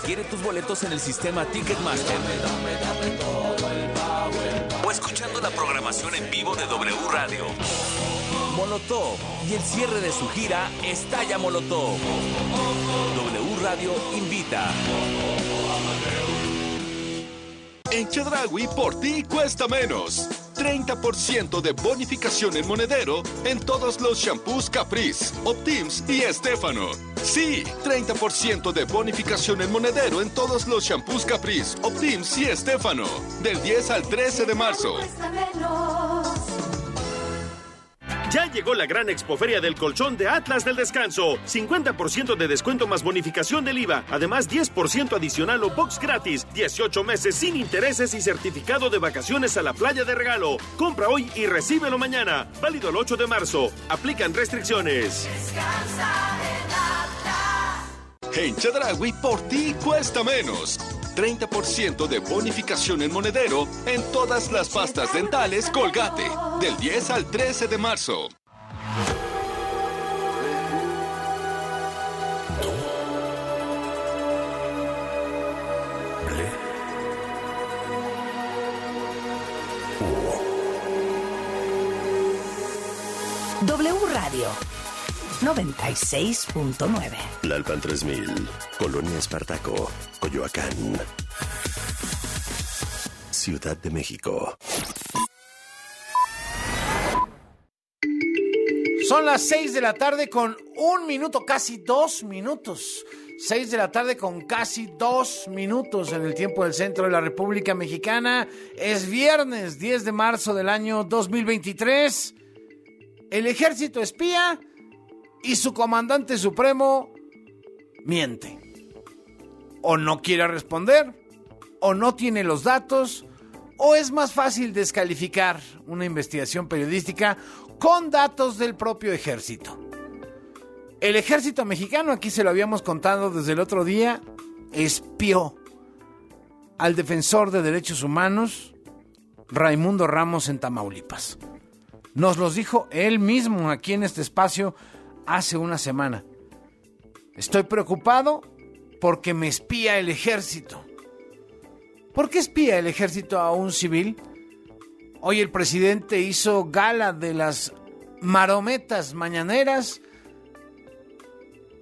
Adquiere tus boletos en el sistema Ticketmaster. O escuchando la programación en vivo de W Radio. Molotov y el cierre de su gira Estalla Molotov. W Radio invita. En Chedragui por ti cuesta menos. 30% de bonificación en monedero en todos los shampoos Caprice, Optims y Estefano. Sí, 30% de bonificación en monedero en todos los shampoos Caprice, Optims y Estefano. Del 10 al 13 de marzo. Ya llegó la gran expoferia del colchón de Atlas del Descanso. 50% de descuento más bonificación del IVA. Además, 10% adicional o box gratis. 18 meses sin intereses y certificado de vacaciones a la playa de regalo. Compra hoy y recíbelo mañana. Válido el 8 de marzo. Aplican restricciones. En Chedragui por ti cuesta menos. 30% de bonificación en monedero en todas las pastas dentales Colgate. Del 10 al 13 de marzo. W Radio 96.9. Lalpan 3000, Colonia Espartaco, Coyoacán. Ciudad de México. Son las 6 de la tarde con un minuto, casi dos minutos. 6 de la tarde con casi dos minutos en el tiempo del centro de la República Mexicana. Es viernes 10 de marzo del año 2023. El ejército espía y su comandante supremo miente. O no quiere responder, o no tiene los datos, o es más fácil descalificar una investigación periodística con datos del propio ejército. El ejército mexicano, aquí se lo habíamos contado desde el otro día, espió al defensor de derechos humanos, Raimundo Ramos en Tamaulipas. Nos los dijo él mismo aquí en este espacio hace una semana. Estoy preocupado porque me espía el ejército. ¿Por qué espía el ejército a un civil? Hoy el presidente hizo gala de las marometas mañaneras,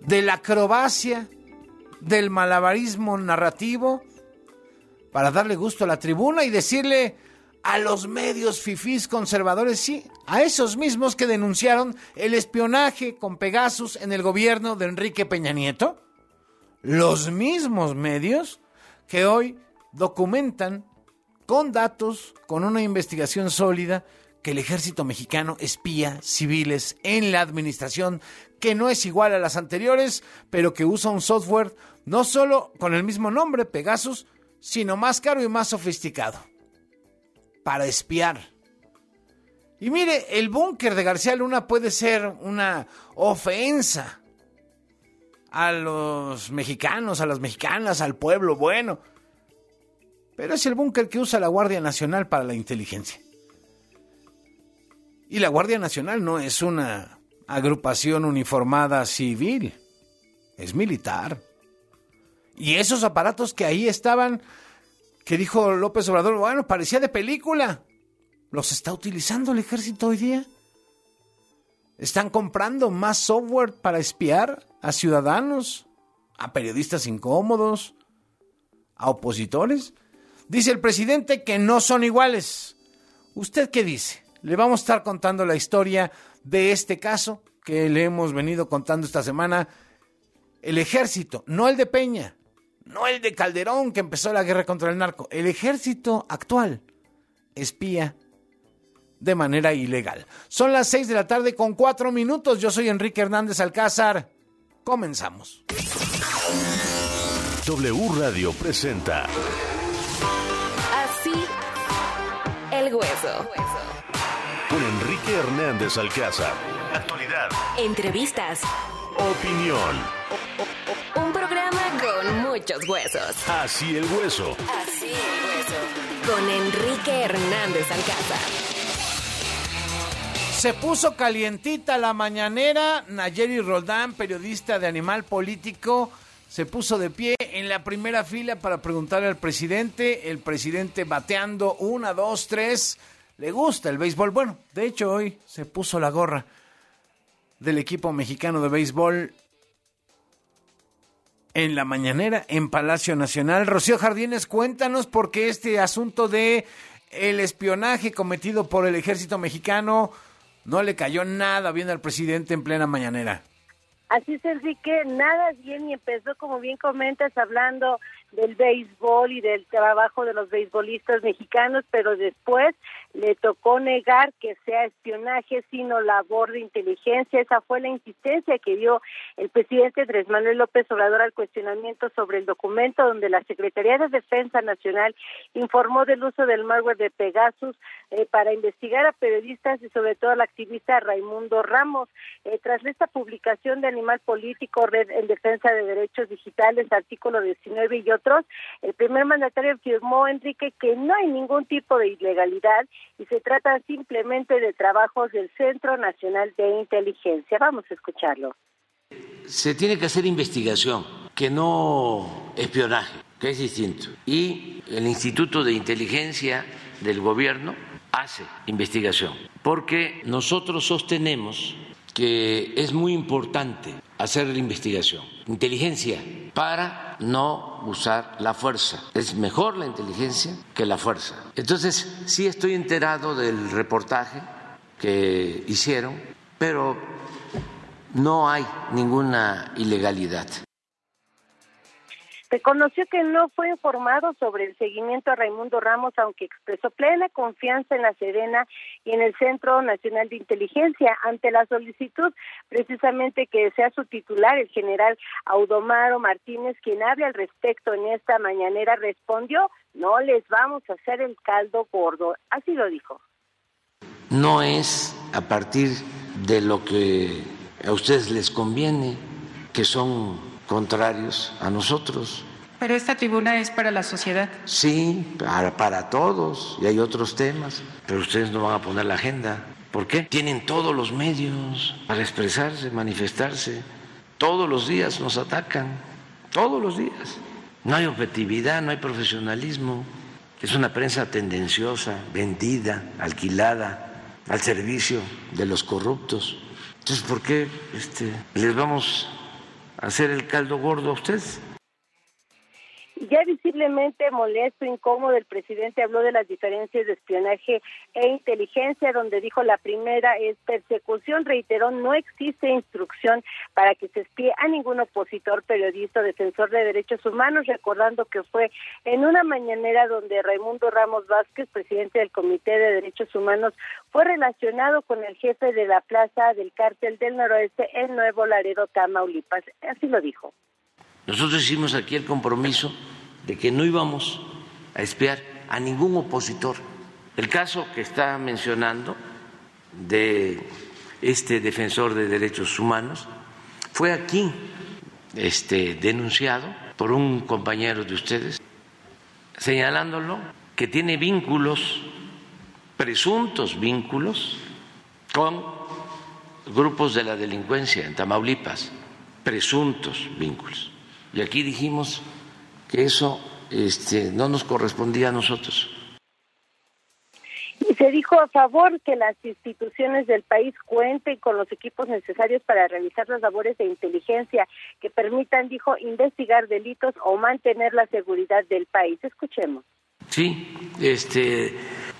de la acrobacia, del malabarismo narrativo, para darle gusto a la tribuna y decirle a los medios fifís conservadores, sí, a esos mismos que denunciaron el espionaje con Pegasus en el gobierno de Enrique Peña Nieto, los mismos medios que hoy documentan con datos, con una investigación sólida, que el ejército mexicano espía civiles en la administración que no es igual a las anteriores, pero que usa un software no solo con el mismo nombre, Pegasus, sino más caro y más sofisticado para espiar. Y mire, el búnker de García Luna puede ser una ofensa a los mexicanos, a las mexicanas, al pueblo bueno. Pero es el búnker que usa la Guardia Nacional para la inteligencia. Y la Guardia Nacional no es una agrupación uniformada civil, es militar. Y esos aparatos que ahí estaban que dijo López Obrador, bueno, parecía de película. ¿Los está utilizando el ejército hoy día? ¿Están comprando más software para espiar a ciudadanos, a periodistas incómodos, a opositores? Dice el presidente que no son iguales. ¿Usted qué dice? Le vamos a estar contando la historia de este caso que le hemos venido contando esta semana. El ejército, no el de Peña, no el de Calderón que empezó la guerra contra el narco, el ejército actual espía de manera ilegal. Son las 6 de la tarde con 4 minutos. Yo soy Enrique Hernández Alcázar. Comenzamos. W Radio presenta Así el hueso. con Enrique Hernández Alcázar. Actualidad, Entrevistas. opinión. Muchos huesos. Así el hueso. Así el hueso. Con Enrique Hernández Alcázar. Se puso calientita la mañanera. Nayeli Roldán, periodista de Animal Político, se puso de pie en la primera fila para preguntarle al presidente, el presidente bateando una, dos, tres, le gusta el béisbol. Bueno, de hecho hoy se puso la gorra del equipo mexicano de béisbol en la mañanera en Palacio Nacional. Rocío Jardines, cuéntanos por qué este asunto de el espionaje cometido por el ejército mexicano no le cayó nada bien al presidente en plena mañanera. Así es, Enrique, nada bien y empezó, como bien comentas, hablando del béisbol y del trabajo de los beisbolistas mexicanos, pero después le tocó negar que sea espionaje, sino labor de inteligencia. Esa fue la insistencia que dio el presidente Andrés Manuel López Obrador al cuestionamiento sobre el documento donde la Secretaría de Defensa Nacional informó del uso del malware de Pegasus eh, para investigar a periodistas y sobre todo al activista Raimundo Ramos. Eh, tras esta publicación de Animal Político, Red en Defensa de Derechos Digitales, artículo 19 y otros, el primer mandatario afirmó, Enrique, que no hay ningún tipo de ilegalidad y se trata simplemente de trabajos del Centro Nacional de Inteligencia. Vamos a escucharlo. Se tiene que hacer investigación, que no espionaje, que es distinto. Y el Instituto de Inteligencia del Gobierno hace investigación, porque nosotros sostenemos que es muy importante hacer la investigación, inteligencia, para no usar la fuerza. Es mejor la inteligencia que la fuerza. Entonces, sí estoy enterado del reportaje que hicieron, pero no hay ninguna ilegalidad. Reconoció que no fue informado sobre el seguimiento a Raimundo Ramos, aunque expresó plena confianza en la Serena y en el Centro Nacional de Inteligencia ante la solicitud precisamente que sea su titular, el general Audomaro Martínez, quien hable al respecto en esta mañanera, respondió, no les vamos a hacer el caldo gordo. Así lo dijo. No es a partir de lo que a ustedes les conviene, que son contrarios a nosotros. Pero esta tribuna es para la sociedad. Sí, para, para todos, y hay otros temas, pero ustedes no van a poner la agenda. ¿Por qué? Tienen todos los medios para expresarse, manifestarse. Todos los días nos atacan, todos los días. No hay objetividad, no hay profesionalismo. Es una prensa tendenciosa, vendida, alquilada, al servicio de los corruptos. Entonces, ¿por qué este, les vamos hacer el caldo gordo a usted. Ya visiblemente molesto, incómodo, el presidente habló de las diferencias de espionaje e inteligencia, donde dijo la primera es persecución, reiteró, no existe instrucción para que se espíe a ningún opositor, periodista, defensor de derechos humanos, recordando que fue en una mañanera donde Raimundo Ramos Vázquez, presidente del Comité de Derechos Humanos, fue relacionado con el jefe de la plaza del cártel del noroeste en Nuevo Laredo, Tamaulipas. Así lo dijo. Nosotros hicimos aquí el compromiso de que no íbamos a espiar a ningún opositor. El caso que está mencionando de este defensor de derechos humanos fue aquí este, denunciado por un compañero de ustedes, señalándolo que tiene vínculos, presuntos vínculos, con grupos de la delincuencia en Tamaulipas, presuntos vínculos. Y aquí dijimos que eso este, no nos correspondía a nosotros. Y se dijo a favor que las instituciones del país cuenten con los equipos necesarios para realizar las labores de inteligencia que permitan, dijo, investigar delitos o mantener la seguridad del país. Escuchemos. Sí, este,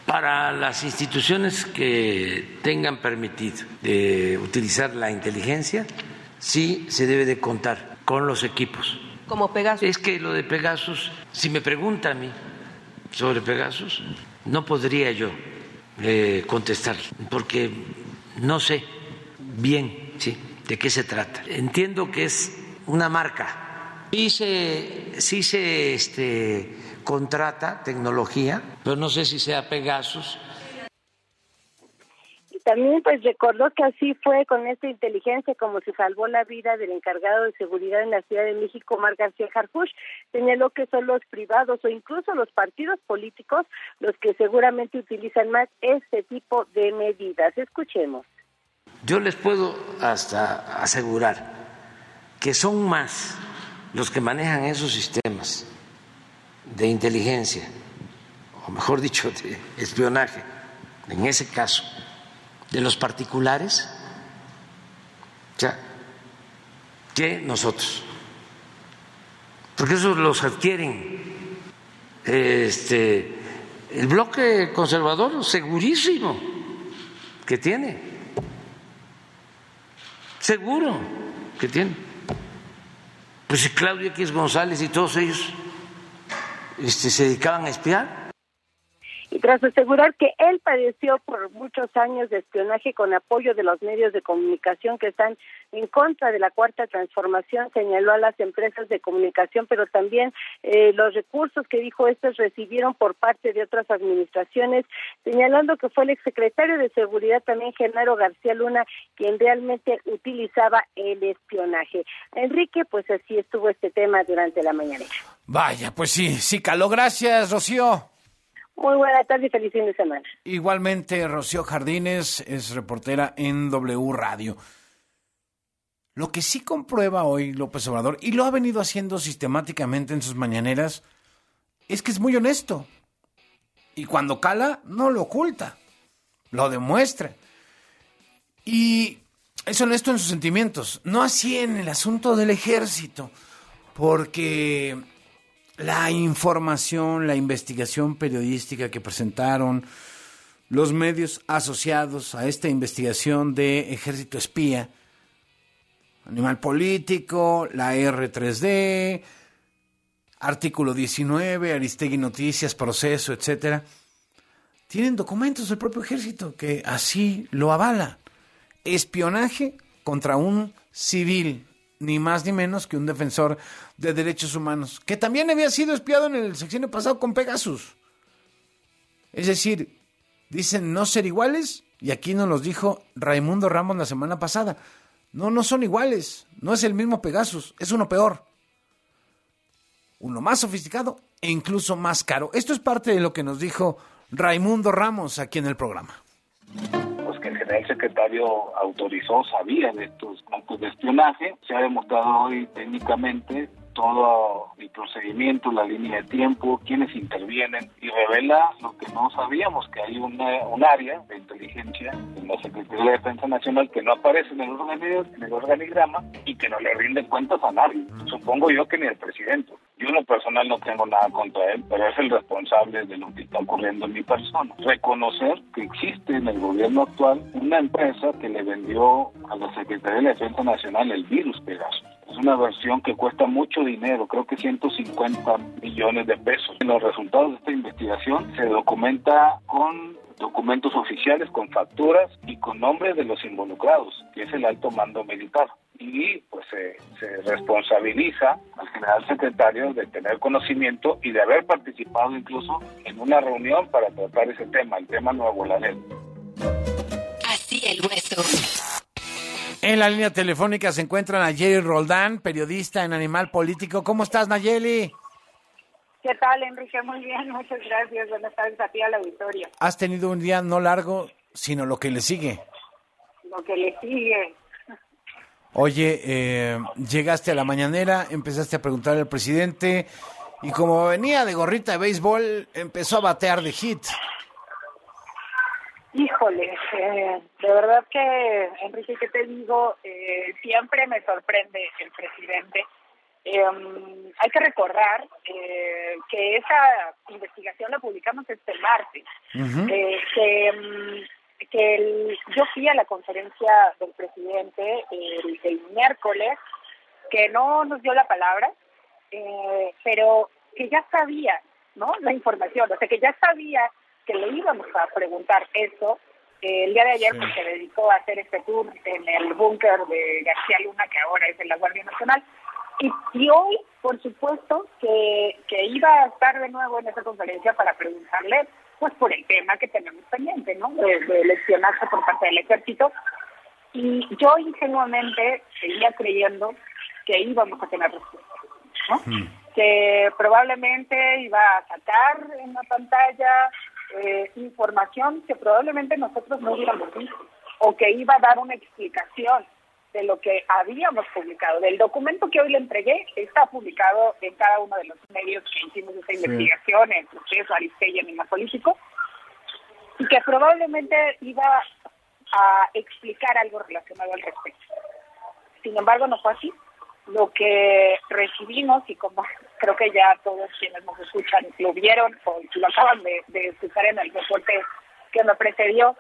para las instituciones que tengan permitido de utilizar la inteligencia, sí se debe de contar con los equipos. Como Pegasus. Es que lo de Pegasus, si me pregunta a mí sobre Pegasus, no podría yo eh, contestar, porque no sé bien ¿sí? de qué se trata. Entiendo que es una marca. Sí se, sí se este, contrata tecnología, pero no sé si sea Pegasus también pues recordó que así fue con esta inteligencia como se salvó la vida del encargado de seguridad en la Ciudad de México, Mar García Harfuch. Señaló que son los privados o incluso los partidos políticos los que seguramente utilizan más este tipo de medidas. Escuchemos. Yo les puedo hasta asegurar que son más los que manejan esos sistemas de inteligencia, o mejor dicho, de espionaje, en ese caso, de los particulares, o sea, que nosotros. Porque esos los adquieren este, el bloque conservador segurísimo que tiene. Seguro que tiene. Pues si Claudio X González y todos ellos este, se dedicaban a espiar, y tras asegurar que él padeció por muchos años de espionaje con apoyo de los medios de comunicación que están en contra de la cuarta transformación, señaló a las empresas de comunicación, pero también eh, los recursos que dijo estos recibieron por parte de otras administraciones, señalando que fue el exsecretario de Seguridad también, Genaro García Luna, quien realmente utilizaba el espionaje. Enrique, pues así estuvo este tema durante la mañana. Vaya, pues sí, sí caló. Gracias, Rocío. Muy buena tarde y feliz fin de semana. Igualmente, Rocío Jardines es reportera en W Radio. Lo que sí comprueba hoy López Obrador, y lo ha venido haciendo sistemáticamente en sus mañaneras, es que es muy honesto. Y cuando cala, no lo oculta, lo demuestra. Y es honesto en sus sentimientos, no así en el asunto del ejército, porque la información, la investigación periodística que presentaron los medios asociados a esta investigación de ejército espía, animal político, la R3D, artículo 19, Aristegui Noticias, proceso, etcétera, tienen documentos del propio ejército que así lo avalan. Espionaje contra un civil ni más ni menos que un defensor de derechos humanos, que también había sido espiado en el sexenio pasado con Pegasus. Es decir, dicen no ser iguales, y aquí nos los dijo Raimundo Ramos la semana pasada. No, no son iguales, no es el mismo Pegasus, es uno peor. Uno más sofisticado e incluso más caro. Esto es parte de lo que nos dijo Raimundo Ramos aquí en el programa el secretario autorizó, sabía de estos actos de espionaje. Se ha demostrado hoy técnicamente todo el procedimiento, la línea de tiempo, quienes intervienen y revela lo que no sabíamos, que hay un área de inteligencia en la Secretaría de Defensa Nacional que no aparece en el, en el organigrama y que no le rinde cuentas a nadie. Supongo yo que ni al presidente. Yo en lo personal no tengo nada contra él, pero es el responsable de lo que está ocurriendo en mi persona. Reconocer que existe en el gobierno actual una empresa que le vendió a la Secretaría de Defensa Nacional el virus Pegasus. Es una versión que cuesta mucho dinero, creo que 150 millones de pesos. En los resultados de esta investigación se documenta con documentos oficiales, con facturas y con nombres de los involucrados, que es el alto mando militar. Y pues se, responsabiliza al general secretario de tener conocimiento y de haber participado incluso en una reunión para tratar ese tema, el tema Nuevo Laredo. Así el hueso. En la línea telefónica se encuentra Nayeli Roldán, periodista en Animal Político. ¿Cómo estás, Nayeli? ¿Qué tal, Enrique? Muy bien, muchas gracias. Buenas tardes a ti al auditorio. Has tenido un día no largo, sino lo que le sigue. Lo que le sigue. Oye, eh, llegaste a la mañanera, empezaste a preguntarle al presidente y como venía de gorrita de béisbol, empezó a batear de hit. Híjole, eh, de verdad que, Enrique, ¿qué te digo? Eh, siempre me sorprende el presidente. Em, hay que recordar eh, que esa investigación la publicamos este martes, que, em, que yo fui a la conferencia del presidente el, el miércoles, que no nos dio la palabra, pero que ya sabía, ¿no? La información, o sea, que ya sabía que le íbamos a preguntar eso. Eh, el día de ayer pues, se dedicó a hacer este tour en el búnker de García Luna, que ahora es de la Guardia Nacional. Y, y hoy, por supuesto, que, que iba a estar de nuevo en esa conferencia para preguntarle pues por el tema que tenemos pendiente, ¿no? De, de espionaje por parte del ejército. Y yo ingenuamente seguía creyendo que íbamos a tener respuesta, ¿no? Hmm. Que probablemente iba a sacar en la pantalla eh, información que probablemente nosotros no hubiéramos visto o que iba a dar una explicación de lo que habíamos publicado. Del documento que hoy le entregué está publicado en cada uno de los medios que hicimos esta investigación, en Proceso, Aristegui, Anima Político, y que probablemente iba a explicar algo relacionado al respecto. Sin embargo, no fue así. Lo que recibimos, y como creo que ya todos quienes nos escuchan lo vieron o lo acaban de, de escuchar en el reporte que me precedió,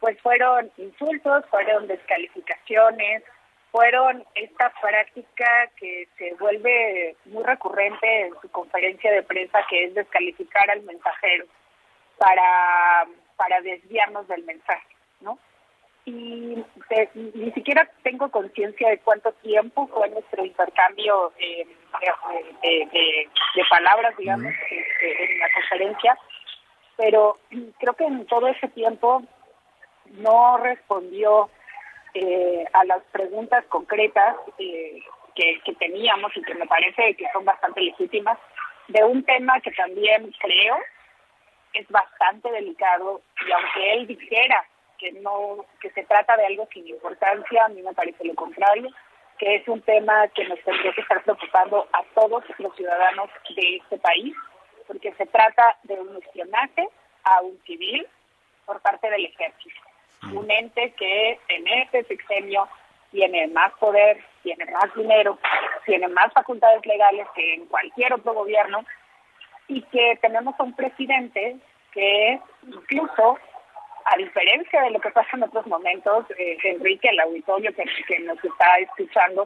pues fueron insultos, fueron descalificaciones, fueron esta práctica que se vuelve muy recurrente en su conferencia de prensa, que es descalificar al mensajero para, para desviarnos del mensaje, ¿no? Y ni siquiera tengo conciencia de cuánto tiempo fue nuestro intercambio eh, de, de, palabras, digamos, este, en la conferencia, pero creo que en todo ese tiempo no respondió eh, a las preguntas concretas eh, que, que teníamos y que me parece que son bastante legítimas de un tema que también creo es bastante delicado y aunque él dijera que no que se trata de algo sin importancia, a mí me parece lo contrario, que es un tema que nos tendría que estar preocupando a todos los ciudadanos de este país, porque se trata de un espionaje a un civil por parte del ejército. Un ente que en este sexenio tiene más poder, tiene más dinero, tiene más facultades legales que en cualquier otro gobierno y que tenemos un presidente que incluso, a diferencia de lo que pasa en otros momentos, eh, Enrique, el auditorio que, nos está escuchando,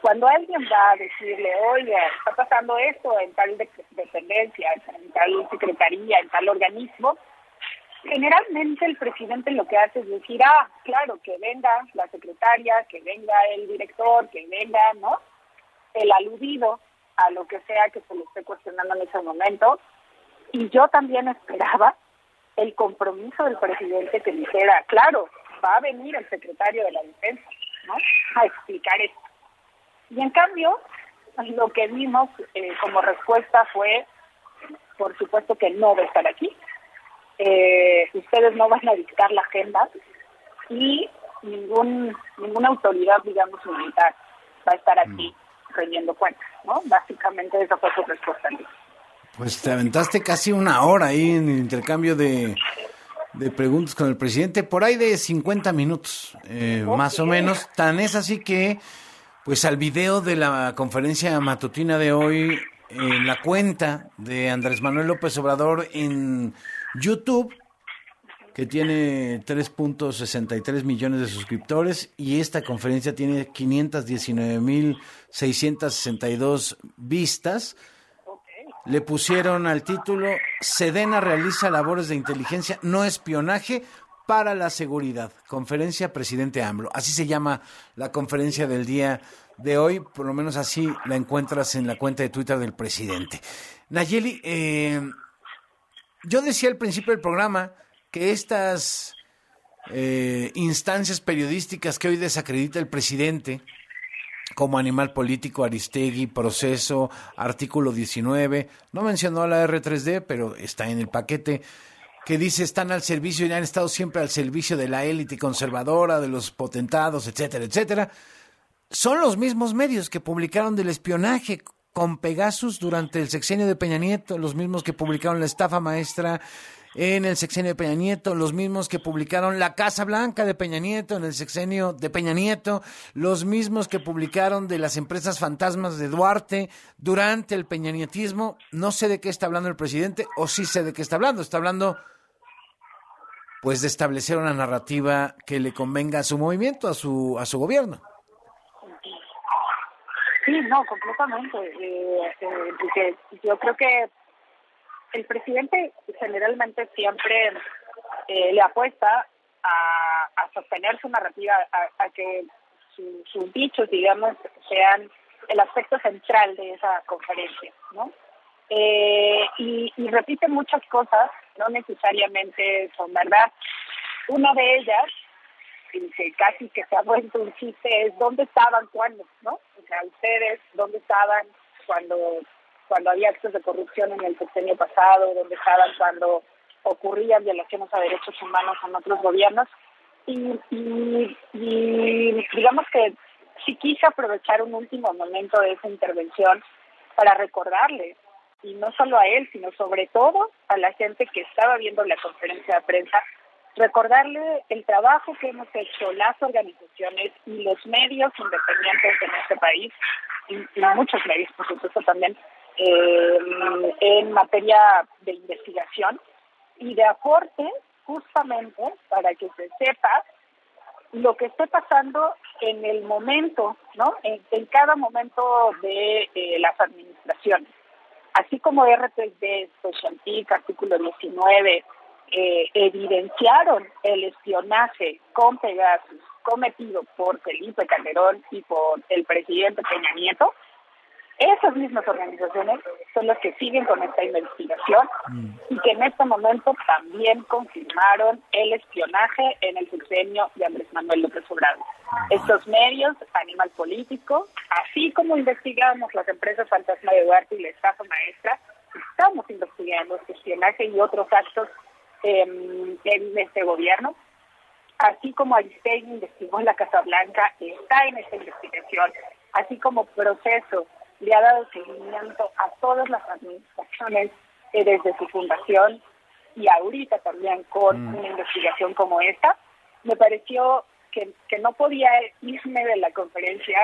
cuando alguien va a decirle, oye, está pasando esto en tal dependencia, en tal secretaría, en tal organismo, Generalmente el presidente lo que hace es decir, ah, claro, que venga la secretaria, que venga el director, que venga, ¿no? El aludido a lo que sea que se le esté cuestionando en ese momento. Y yo también esperaba el compromiso del presidente que dijera, claro, va a venir el secretario de la defensa, ¿no? A explicar esto. Y en cambio, lo que vimos eh, como respuesta fue, por supuesto que no va a estar aquí, eh, ustedes no van a dictar la agenda y ningún ninguna autoridad, digamos, militar va a estar aquí mm. cuentas, ¿no? Básicamente esa fue su respuesta. Pues te aventaste casi una hora ahí en el intercambio de, de preguntas con el presidente, por ahí de 50 minutos, eh, más o menos. Tan es así que, pues al video de la conferencia matutina de hoy, en la cuenta de Andrés Manuel López Obrador en YouTube, que tiene 3.63 millones de suscriptores y esta conferencia tiene 519.662 vistas. Le pusieron al título Sedena realiza labores de inteligencia, no espionaje para la seguridad. Conferencia Presidente AMLO. Así se llama la conferencia del día de hoy, por lo menos así la encuentras en la cuenta de Twitter del presidente. Nayeli, eh, yo decía al principio del programa que estas eh, instancias periodísticas que hoy desacredita el presidente, como Animal Político, Aristegui, Proceso, Artículo 19, no mencionó la R3D, pero está en el paquete, que dice están al servicio y han estado siempre al servicio de la élite conservadora, de los potentados, etcétera, etcétera. Son los mismos medios que publicaron del espionaje con Pegasus durante el sexenio de Peña Nieto, los mismos que publicaron la estafa maestra en el sexenio de Peña Nieto, los mismos que publicaron la Casa Blanca de Peña Nieto en el sexenio de Peña Nieto, los mismos que publicaron de las empresas fantasmas de Duarte durante el peñanietismo. No sé de qué está hablando el presidente, o sí sé de qué está hablando. Está hablando, pues, de establecer una narrativa que le convenga a su movimiento, a su, a su gobierno. Sí, no, completamente. Eh, eh yo creo que el presidente generalmente siempre eh, le apuesta a, sostener su narrativa, a, que sus dichos, digamos, sean el aspecto central de esa conferencia, ¿no? Eh, y, y repite muchas cosas, no necesariamente son verdad. Una de ellas que casi que se ha vuelto un chiste es dónde estaban cuando, ¿no? O sea, ustedes, ¿dónde estaban cuando cuando había actos de corrupción en el sexenio pasado? ¿Dónde estaban cuando ocurrían violaciones a derechos humanos en otros gobiernos? y, y, y digamos que sí quise aprovechar un último momento de esa intervención para recordarle, y no solo a él, sino sobre todo a la gente que estaba viendo la conferencia de prensa, recordarle el trabajo que hemos hecho las organizaciones y los medios independientes en este país, y, muchos medios, por supuesto, también, eh, en materia de investigación y de aporte, justamente para que se sepa lo que esté pasando en el momento, ¿no? En, cada momento de eh, las administraciones. Así como R3D, Specialtic, artículo 19, eh, evidenciaron el espionaje con Pegasus cometido por Felipe Calderón y por el presidente Peña Nieto, esas mismas organizaciones son las que siguen con esta investigación y que en este momento también confirmaron el espionaje en el sexenio de Andrés Manuel López Obrador. Estos medios, Animal Político, así como investigamos las empresas Fantasma de Duarte y la estafa maestra, estamos investigando este espionaje y otros actos eh, en este gobierno. Así como Aristegui investigó en la Casa Blanca, está en esta investigación, así como proceso le ha dado seguimiento a todas las administraciones eh, desde su fundación y ahorita también con Mm. una investigación como esta, me pareció que, que no podía irme de la conferencia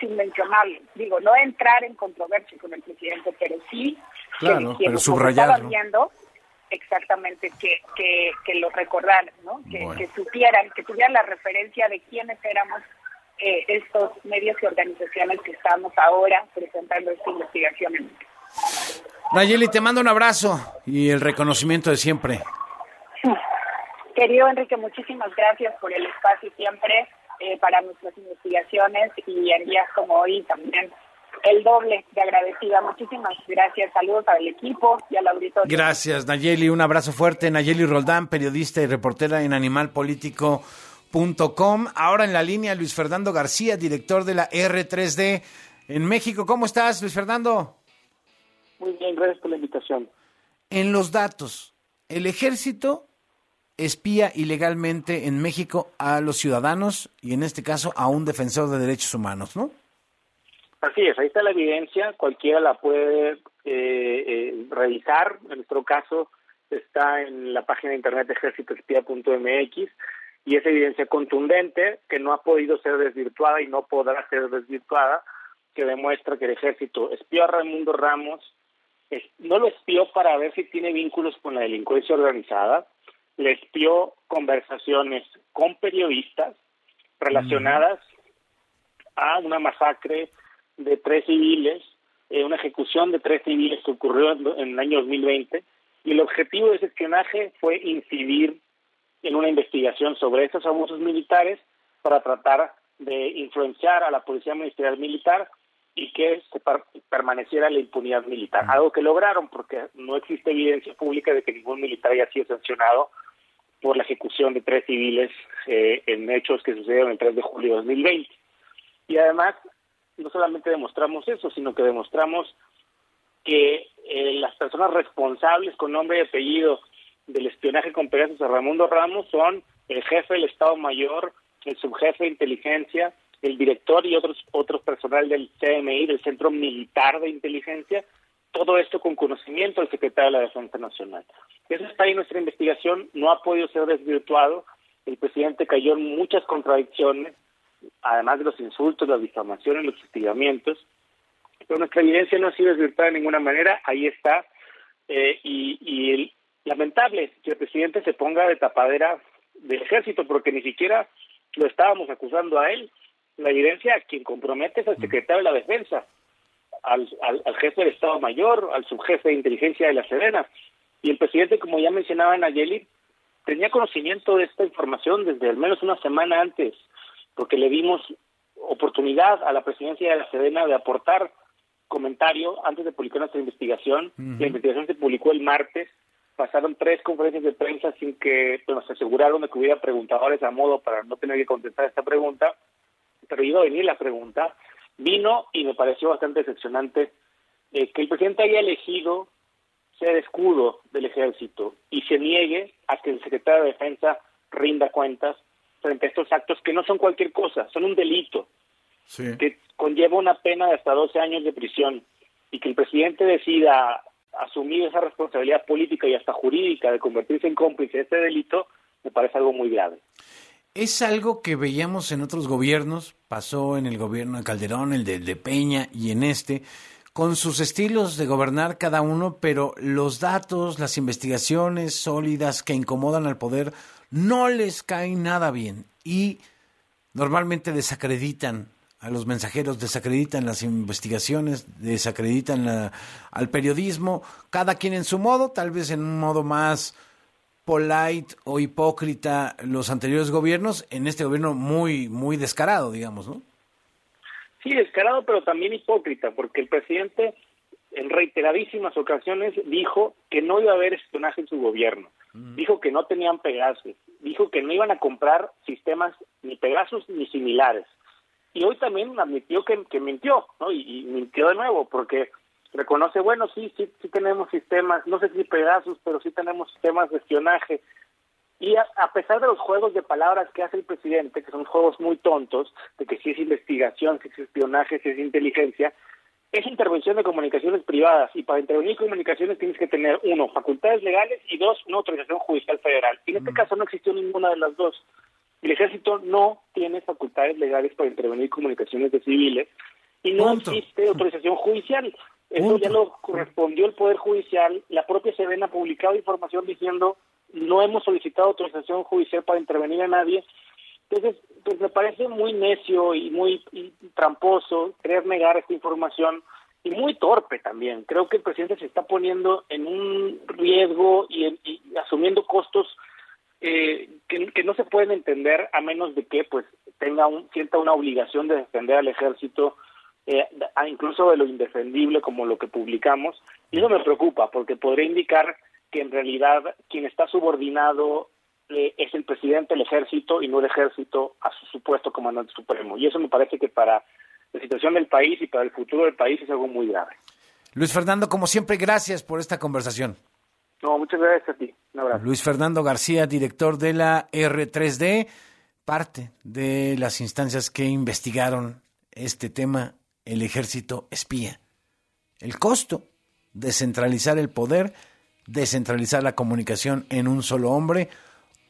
sin mencionarlo. Digo, no entrar en controversia con el presidente, pero sí Claro, que pero quienes nos subrayarlo. estaban viendo exactamente que, que, que lo recordaran, ¿no? que, que supieran, que tuvieran la referencia de quiénes éramos eh, estos medios y organizaciones que estamos ahora presentando esta investigación. Nayeli, te mando un abrazo y el reconocimiento de siempre. Querido Enrique, muchísimas gracias por el espacio siempre eh, para nuestras investigaciones y en días como hoy también el doble de agradecida. Muchísimas gracias, saludos al equipo y al auditorio. Gracias, Nayeli. Un abrazo fuerte. Nayeli Roldán, periodista y reportera en animalpolitico.com. Ahora en la línea, Luis Fernando García, director de la R3D en México. ¿Cómo estás, Luis Fernando? Muy bien, gracias por la invitación. En los datos, el ejército espía ilegalmente en México a los ciudadanos y en este caso a un defensor de derechos humanos, ¿no? Así es, ahí está la evidencia, cualquiera la puede eh, eh, revisar. En nuestro caso está en la página de internet ejércitoespía.mx y es evidencia contundente que no ha podido ser desvirtuada y no podrá ser desvirtuada, que demuestra que el ejército espió a Raimundo Ramos, no lo espió para ver si tiene vínculos con la delincuencia organizada, le espió conversaciones con periodistas relacionadas a una masacre de tres civiles, eh, una ejecución de tres civiles que ocurrió en, el año 2020, y el objetivo de ese espionaje fue incidir en una investigación sobre estos abusos militares para tratar de influenciar a la Policía Ministerial Militar y que se par- permaneciera la impunidad militar. Algo que lograron porque no existe evidencia pública de que ningún militar haya sido sancionado por la ejecución de tres civiles eh, en hechos que sucedieron el 3 de julio de 2020. Y además, no solamente demostramos eso, sino que demostramos que eh, las personas responsables con nombre y apellido del espionaje con Pegasus a Raimundo Ramos son el jefe del Estado Mayor, el subjefe de inteligencia, el director y otros otros personal del CMI, del Centro Militar de Inteligencia, todo esto con conocimiento del secretario de la Defensa Nacional. Eso está ahí nuestra investigación, no ha podido ser desvirtuado, el presidente cayó en muchas contradicciones, además de los insultos, las difamaciones, los hostigamientos, pero nuestra evidencia no ha sido desvirtuada de ninguna manera, ahí está, eh, y, y lamentable que el presidente se ponga de tapadera del ejército, porque ni siquiera lo estábamos acusando a él, la evidencia a quien compromete es al secretario de la defensa, al, al, al jefe del Estado Mayor, al subjefe de inteligencia de la Serena, y el presidente, como ya mencionaba Nayeli, tenía conocimiento de esta información desde al menos una semana antes, porque le dimos oportunidad a la presidencia de la Sedena de aportar comentario antes de publicar nuestra investigación. La investigación se publicó el martes, pasaron tres conferencias de prensa sin que nos aseguraron de que hubiera preguntadores a modo para no tener que contestar esta pregunta, pero iba a venir la pregunta, vino y me pareció bastante decepcionante eh, que el presidente haya elegido ser escudo del ejército y se niegue a que el secretario de Defensa rinda cuentas frente a estos actos que no son cualquier cosa, son un delito que conlleva una pena de hasta 12 años de prisión y que el presidente decida asumir esa responsabilidad política y hasta jurídica de convertirse en cómplice de este delito, me parece algo muy grave. Es algo que veíamos en otros gobiernos, pasó en el gobierno de Calderón, el de, de Peña y en este, con sus estilos de gobernar cada uno, pero los datos, las investigaciones sólidas que incomodan al poder no les caen nada bien y normalmente desacreditan a los mensajeros, desacreditan las investigaciones, desacreditan al periodismo, cada quien en su modo, tal vez en un modo más polite o hipócrita los anteriores gobiernos, en este gobierno muy, muy descarado, digamos, ¿no? Sí, descarado, pero también hipócrita, porque el presidente en reiteradísimas ocasiones dijo que no iba a haber espionaje en su gobierno, dijo que no tenían Pegasus, dijo que no iban a comprar sistemas ni Pegasus ni similares. Y hoy también admitió que, mintió, ¿no? Y, mintió de nuevo, porque reconoce, bueno, sí, sí, sí tenemos sistemas, no sé si Pegasus, pero sí tenemos sistemas de espionaje. Y a, pesar de los juegos de palabras que hace el presidente, que son juegos muy tontos, de que si es investigación, si es espionaje, si es inteligencia, es intervención de comunicaciones privadas y para intervenir en comunicaciones tienes que tener, uno, facultades legales y dos, una autorización judicial federal. Y en este caso no existió ninguna de las dos. El ejército no tiene facultades legales para intervenir en comunicaciones de civiles y no existe autorización judicial. Eso ya lo correspondió el Poder Judicial. La propia Sedena ha publicado información diciendo no hemos solicitado autorización judicial para intervenir a nadie. Entonces, pues me parece muy necio y muy tramposo querer negar esta información y muy torpe también. Creo que el presidente se está poniendo en un riesgo y, asumiendo costos eh, que, no se pueden entender a menos de que pues tenga un, sienta una obligación de defender al ejército eh, incluso de lo indefendible como lo que publicamos, y eso me preocupa porque podría indicar que en realidad quien está subordinado eh, es el presidente del ejército y no el ejército a su supuesto comandante supremo. Y eso me parece que para la situación del país y para el futuro del país es algo muy grave. Luis Fernando, como siempre, gracias por esta conversación. No, muchas gracias a ti. Un abrazo. Luis Fernando García, director de la R3D, parte de las instancias que investigaron este tema el ejército espía. El costo, descentralizar el poder, descentralizar la comunicación en un solo hombre.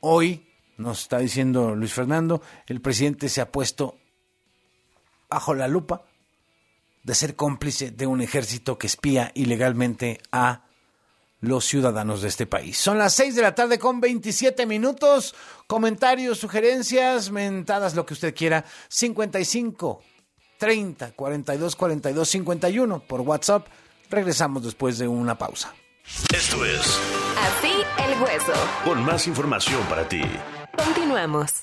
Hoy, nos está diciendo Luis Fernando, el presidente se ha puesto bajo la lupa de ser cómplice de un ejército que espía ilegalmente a los ciudadanos de este país. Son las 6 de la tarde con 27 minutos. Comentarios, sugerencias, mentadas, lo que usted quiera. 55 30 42 42 51 por WhatsApp. Regresamos después de una pausa. Esto es Así el hueso. Con más información para ti. Continuamos.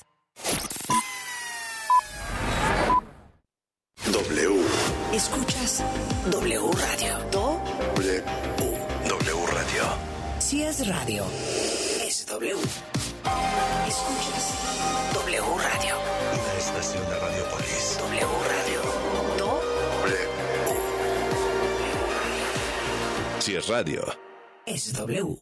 W. Escuchas W Radio. W. W Radio. Si es radio, es W. Escuchas W Radio. Una estación de Radiopolis. W Radio. Si es radio. Es W. 1,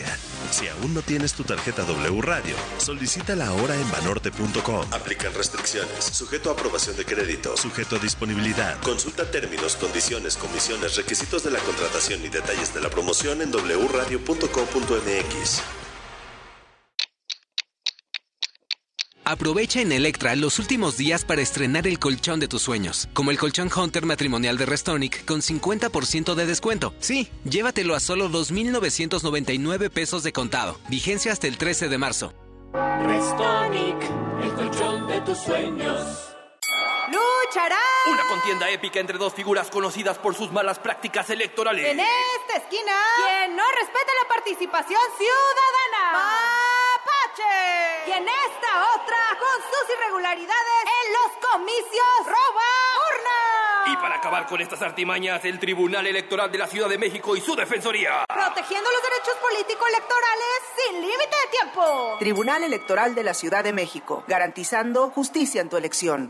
Si aún no tienes tu tarjeta W Radio, solicítala ahora en banorte.com. Aplican restricciones, sujeto a aprobación de crédito, sujeto a disponibilidad. Consulta términos, condiciones, comisiones, requisitos de la contratación y detalles de la promoción en wradio.com.mx. Aprovecha en Electra los últimos días para estrenar el colchón de tus sueños, como el colchón Hunter matrimonial de Restonic con 50% de descuento. Sí, llévatelo a solo 2.999 pesos de contado. Vigencia hasta el 13 de marzo. Restonic, el colchón de tus sueños. ¡Luchará! Una contienda épica entre dos figuras conocidas por sus malas prácticas electorales. En esta esquina, quien no respeta la participación ciudadana. ¡Papá! Y en esta otra, con sus irregularidades en los comicios, roba urna. Y para acabar con estas artimañas, el Tribunal Electoral de la Ciudad de México y su Defensoría. Protegiendo los derechos político-electorales sin límite de tiempo. Tribunal Electoral de la Ciudad de México, garantizando justicia en tu elección.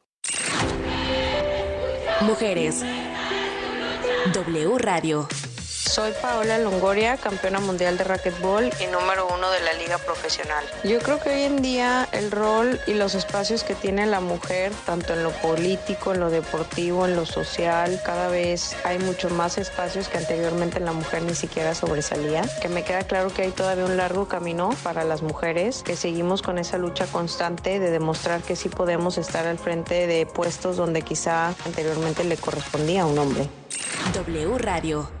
Mujeres. W Radio. Soy Paola Longoria, campeona mundial de racquetball y número uno de la liga profesional. Yo creo que hoy en día el rol y los espacios que tiene la mujer, tanto en lo político, en lo deportivo, en lo social, cada vez hay mucho más espacios que anteriormente la mujer ni siquiera sobresalía. Que me queda claro que hay todavía un largo camino para las mujeres, que seguimos con esa lucha constante de demostrar que sí podemos estar al frente de puestos donde quizá anteriormente le correspondía a un hombre. W Radio.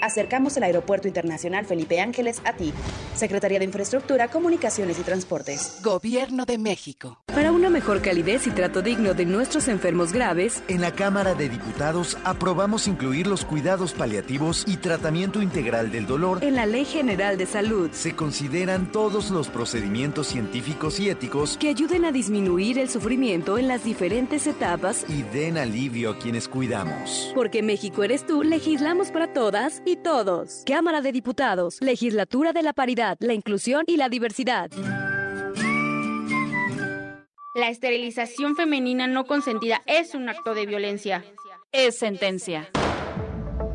Acercamos el Aeropuerto Internacional Felipe Ángeles a ti. Secretaría de Infraestructura, Comunicaciones y Transportes. Gobierno de México. Para una mejor calidez y trato digno de nuestros enfermos graves, en la Cámara de Diputados aprobamos incluir los cuidados paliativos y tratamiento integral del dolor en la Ley General de Salud. Se consideran todos los procedimientos científicos y éticos que ayuden a disminuir el sufrimiento en las diferentes etapas y den alivio a quienes cuidamos. Porque México eres tú, legislamos para todas y todos. Cámara de Diputados, Legislatura de la Paridad, la Inclusión y la Diversidad. La esterilización femenina no consentida es un acto de violencia. Es sentencia.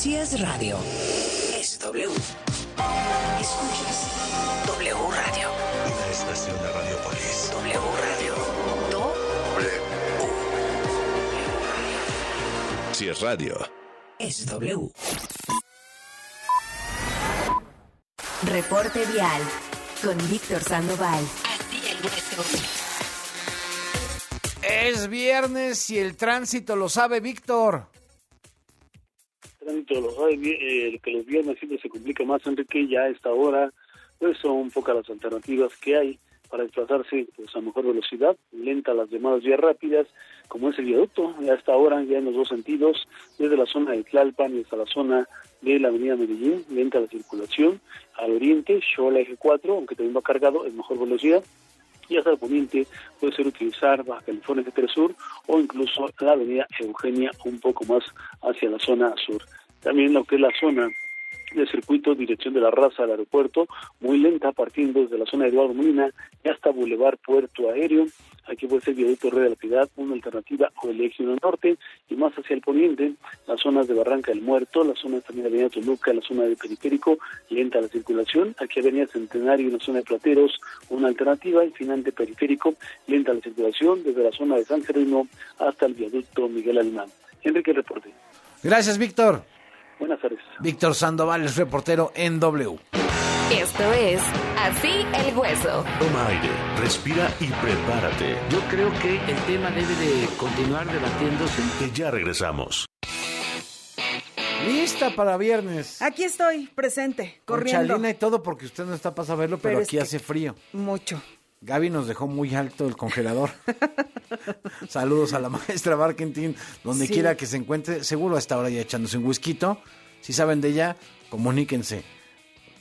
Si es radio, es W. Escuchas W Radio. Una estación de Radiopolis. W Radio. Do. Si es radio, Es W. Reporte vial. Con Víctor Sandoval. Así el hueso. Es viernes y el tránsito lo sabe Víctor. Tránsito lo sabe bien, eh, que los viernes siempre se complica más, Enrique, ya a esta hora, pues son pocas las alternativas que hay para desplazarse pues, a mejor velocidad, lenta las llamadas vías rápidas, como es el viaducto, ya a esta hora, ya en los dos sentidos, desde la zona de Tlalpan y hasta la zona de la avenida Medellín, lenta la circulación, al oriente, Xola eje 4, aunque también va cargado, en mejor velocidad, y hasta el poniente puede ser utilizar Baja California Sur o incluso la avenida Eugenia un poco más hacia la zona sur. También lo que es la zona del circuito dirección de la raza al aeropuerto, muy lenta partiendo desde la zona de Eduardo Molina y hasta Boulevard Puerto Aéreo. Aquí puede ser viaducto Red de la Piedad, una alternativa o el eje 1 norte y más hacia el poniente, las zonas de Barranca del Muerto, la zona también de Avenida Toluca, la zona del periférico, lenta la circulación. Aquí Avenida Centenario la zona de Plateros, una alternativa y final de periférico, lenta la circulación desde la zona de San Jerónimo hasta el viaducto Miguel Alemán. Enrique Reporte. Gracias Víctor. Buenas tardes. Víctor Sandoval es reportero en W. Esto es Así el Hueso. Toma aire, respira y prepárate. Yo creo que el tema debe de continuar debatiéndose. Que ya regresamos. Lista para viernes. Aquí estoy, presente, Con corriendo. chalina y todo porque usted no está para saberlo, pero, Pero es aquí que- hace frío. Mucho. Gaby nos dejó muy alto el congelador. Saludos a la maestra Barkentin, donde Sí. quiera que se encuentre. Seguro a esta hora ya echándose un whisky. Si saben de ella, comuníquense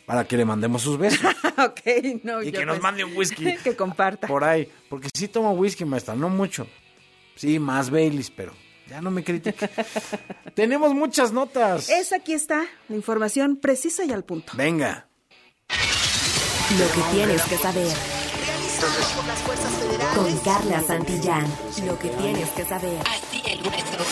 para que le mandemos sus besos. ok, no. Y que nos pues- mande un whisky. que comparta. Por ahí. Porque sí tomo whisky, maestra, no mucho. Sí, más Baileys, pero ya no me critique. Tenemos muchas notas. Es aquí está la información precisa y al punto. Venga. Lo que tienes que saber. Con Carla Santillán. Lo que tienes que saber. Así el nuestro.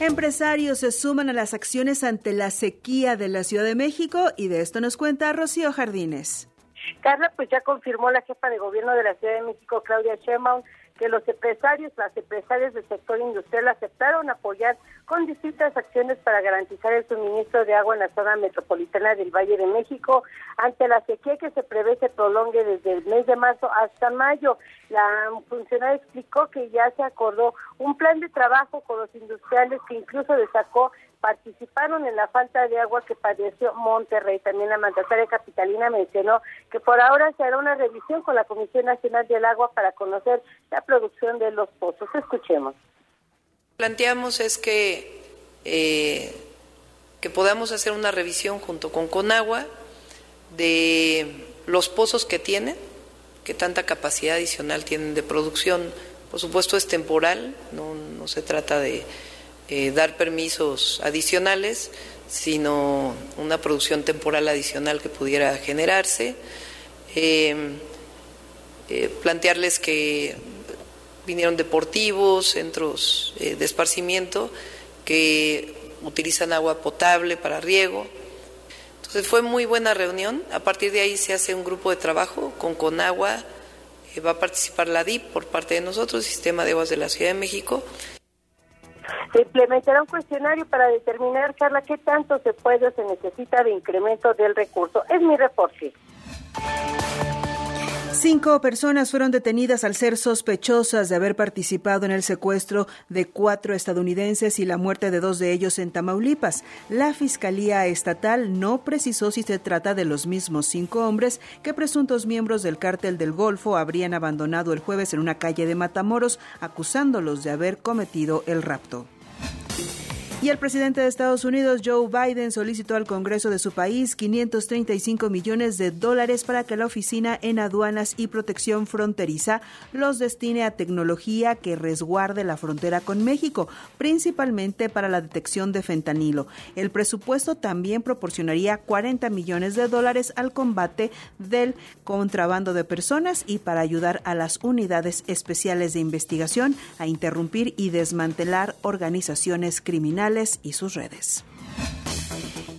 Empresarios se suman a las acciones ante la sequía de la Ciudad de México y de esto nos cuenta Rocío Jardines. Carla, pues ya confirmó la jefa de gobierno de la Ciudad de México, Claudia Sheinbaum, que los empresarios, las empresarias del sector industrial aceptaron apoyar con distintas acciones para garantizar el suministro de agua en la zona metropolitana del Valle de México ante la sequía que se prevé se prolongue desde el mes de marzo hasta mayo. La funcionaria explicó que ya se acordó un plan de trabajo con los industriales que incluso destacó participaron en la falta de agua que padeció Monterrey. También la mandataria capitalina mencionó que por ahora se hará una revisión con la Comisión Nacional del Agua para conocer la producción de los pozos. Escuchemos. planteamos es que, eh, que podamos hacer una revisión junto con Conagua de los pozos que tienen, que tanta capacidad adicional tienen de producción. Por supuesto es temporal, no, no se trata de eh, dar permisos adicionales, sino una producción temporal adicional que pudiera generarse. Eh, eh, plantearles que vinieron deportivos, centros eh, de esparcimiento que utilizan agua potable para riego. Entonces fue muy buena reunión. A partir de ahí se hace un grupo de trabajo con Conagua. eh, va a participar la DIP por parte de nosotros, Sistema de Aguas de la Ciudad de México. Se implementará un cuestionario para determinar, Carla, qué tanto se puede o se necesita de incremento del recurso. Es mi reporte. Cinco personas fueron detenidas al ser sospechosas de haber participado en el secuestro de cuatro estadounidenses y la muerte de dos de ellos en Tamaulipas. La Fiscalía Estatal no precisó si se trata de los mismos cinco hombres que presuntos miembros del cártel del Golfo habrían abandonado el jueves en una calle de Matamoros, acusándolos de haber cometido el rapto. Y el presidente de Estados Unidos, Joe Biden, solicitó al Congreso de su país 535 millones de dólares para que la Oficina en Aduanas y Protección Fronteriza los destine a tecnología que resguarde la frontera con México, principalmente para la detección de fentanilo. El presupuesto también proporcionaría 40 millones de dólares al combate del contrabando de personas y para ayudar a las unidades especiales de investigación a interrumpir y desmantelar organizaciones criminales y sus redes.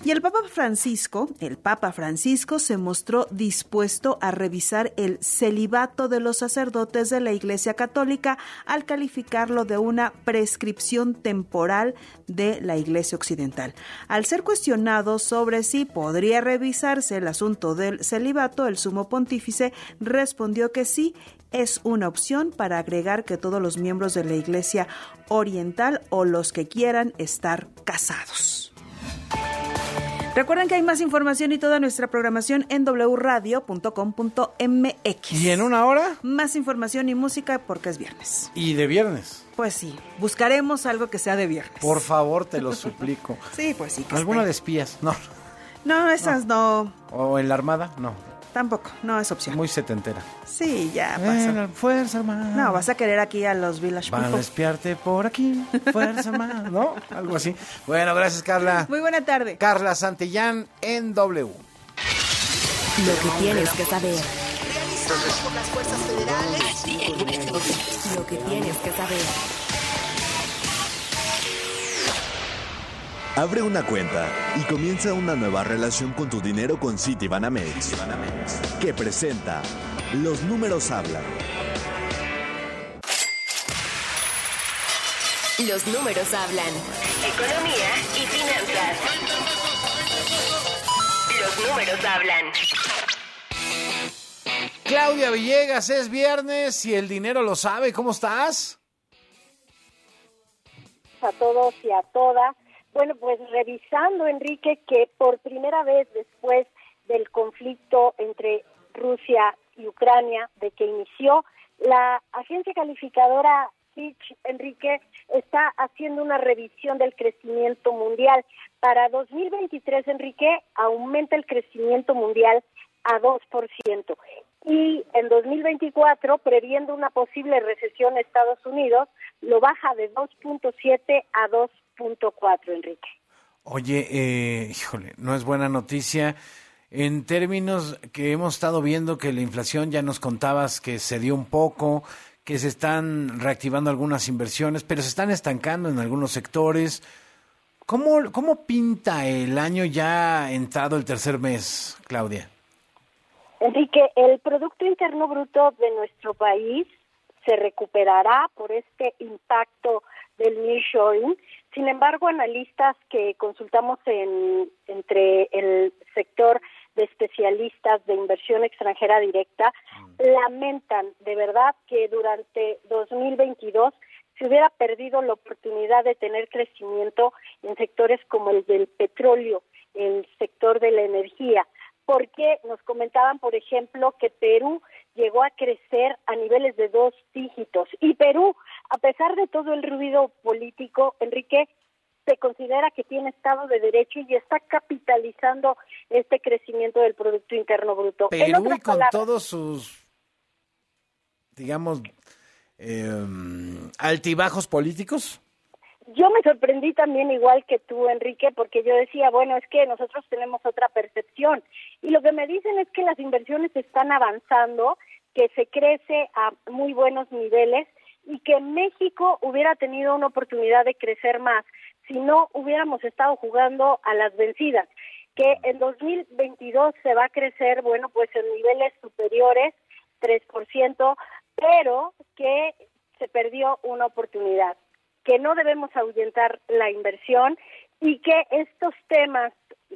Y el Papa Francisco, el Papa Francisco se mostró dispuesto a revisar el celibato de los sacerdotes de la Iglesia Católica al calificarlo de una prescripción temporal de la Iglesia Occidental. Al ser cuestionado sobre si podría revisarse el asunto del celibato, el sumo pontífice respondió que sí, es una opción para agregar que todos los miembros de la Iglesia Oriental o los que quieran estar casados. Recuerden que hay más información y toda nuestra programación en wradio.com.mx. ¿Y en una hora? Más información y música porque es viernes. Y de viernes. Pues sí, buscaremos algo que sea de viernes. Por favor, te lo suplico. Sí, pues sí. Que ¿Alguna esté. de espías? No. No, esas no. ¿O en la Armada? No. Tampoco, no es opción. Muy setentera. Sí, ya pasa. la fuerza armada. No, vas a querer aquí a los Village Van a espiarte por aquí. Fuerza armada, ¿no? Algo así. Bueno, gracias, Carla. Muy buena tarde. Carla Santillán en W. Lo que tienes que saber. Realizados por las fuerzas federales. Lo que tienes que saber. Abre una cuenta y comienza una nueva relación con tu dinero con Citibanamex, que presenta Los números hablan. Los números hablan. Economía y finanzas. Los números hablan. Claudia Villegas, es viernes y el dinero lo sabe. ¿Cómo estás? a todos y a todas. Bueno, pues revisando, Enrique, que por primera vez después del conflicto entre Rusia y Ucrania, de que inició, la agencia calificadora Fitch, Enrique, está haciendo una revisión del crecimiento mundial. Para 2023, Enrique, aumenta el crecimiento mundial a 2%. Y en 2024, previendo una posible recesión en Estados Unidos, lo baja de 2.7 a 2.4, Enrique. Oye, eh, híjole, no es buena noticia. En términos que hemos estado viendo que la inflación, ya nos contabas que se dio un poco, que se están reactivando algunas inversiones, pero se están estancando en algunos sectores. ¿Cómo, cómo pinta el año ya entrado el tercer mes, Claudia? Enrique, el Producto Interno Bruto de nuestro país se recuperará por este impacto del nearshoring. Sin embargo, analistas que consultamos en, entre el sector de especialistas de inversión extranjera directa lamentan de verdad que durante 2022 se hubiera perdido la oportunidad de tener crecimiento en sectores como el del petróleo, el sector de la energía, porque nos comentaban, por ejemplo, que Perú llegó a crecer a niveles de dos dígitos. Y Perú, a pesar de todo el ruido político, Enrique, se considera que tiene Estado de Derecho y está capitalizando este crecimiento del Producto Interno Bruto. Perú y con todos sus, digamos, eh, altibajos políticos. Yo me sorprendí también igual que tú, Enrique, porque yo decía, bueno, es que nosotros tenemos otra percepción. Y lo que me dicen es que las inversiones están avanzando, que se crece a muy buenos niveles y que México hubiera tenido una oportunidad de crecer más si no hubiéramos estado jugando a las vencidas. Que en 2022 se va a crecer, bueno, pues en niveles superiores, 3%, pero que se perdió una oportunidad que no debemos ahuyentar la inversión y que estos temas,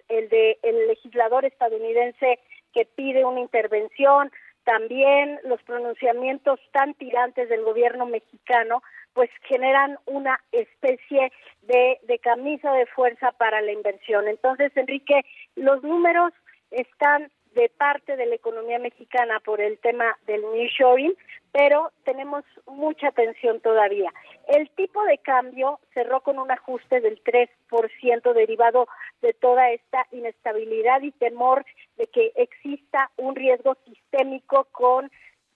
el de el legislador estadounidense que pide una intervención, también los pronunciamientos tan tirantes del gobierno mexicano, pues generan una especie de, de camisa de fuerza para la inversión. Entonces, Enrique, los números están de parte de la economía mexicana por el tema del nearshoring, pero tenemos mucha tensión todavía. El tipo de cambio cerró con un ajuste del 3% derivado de toda esta inestabilidad y temor de que exista un riesgo sistémico con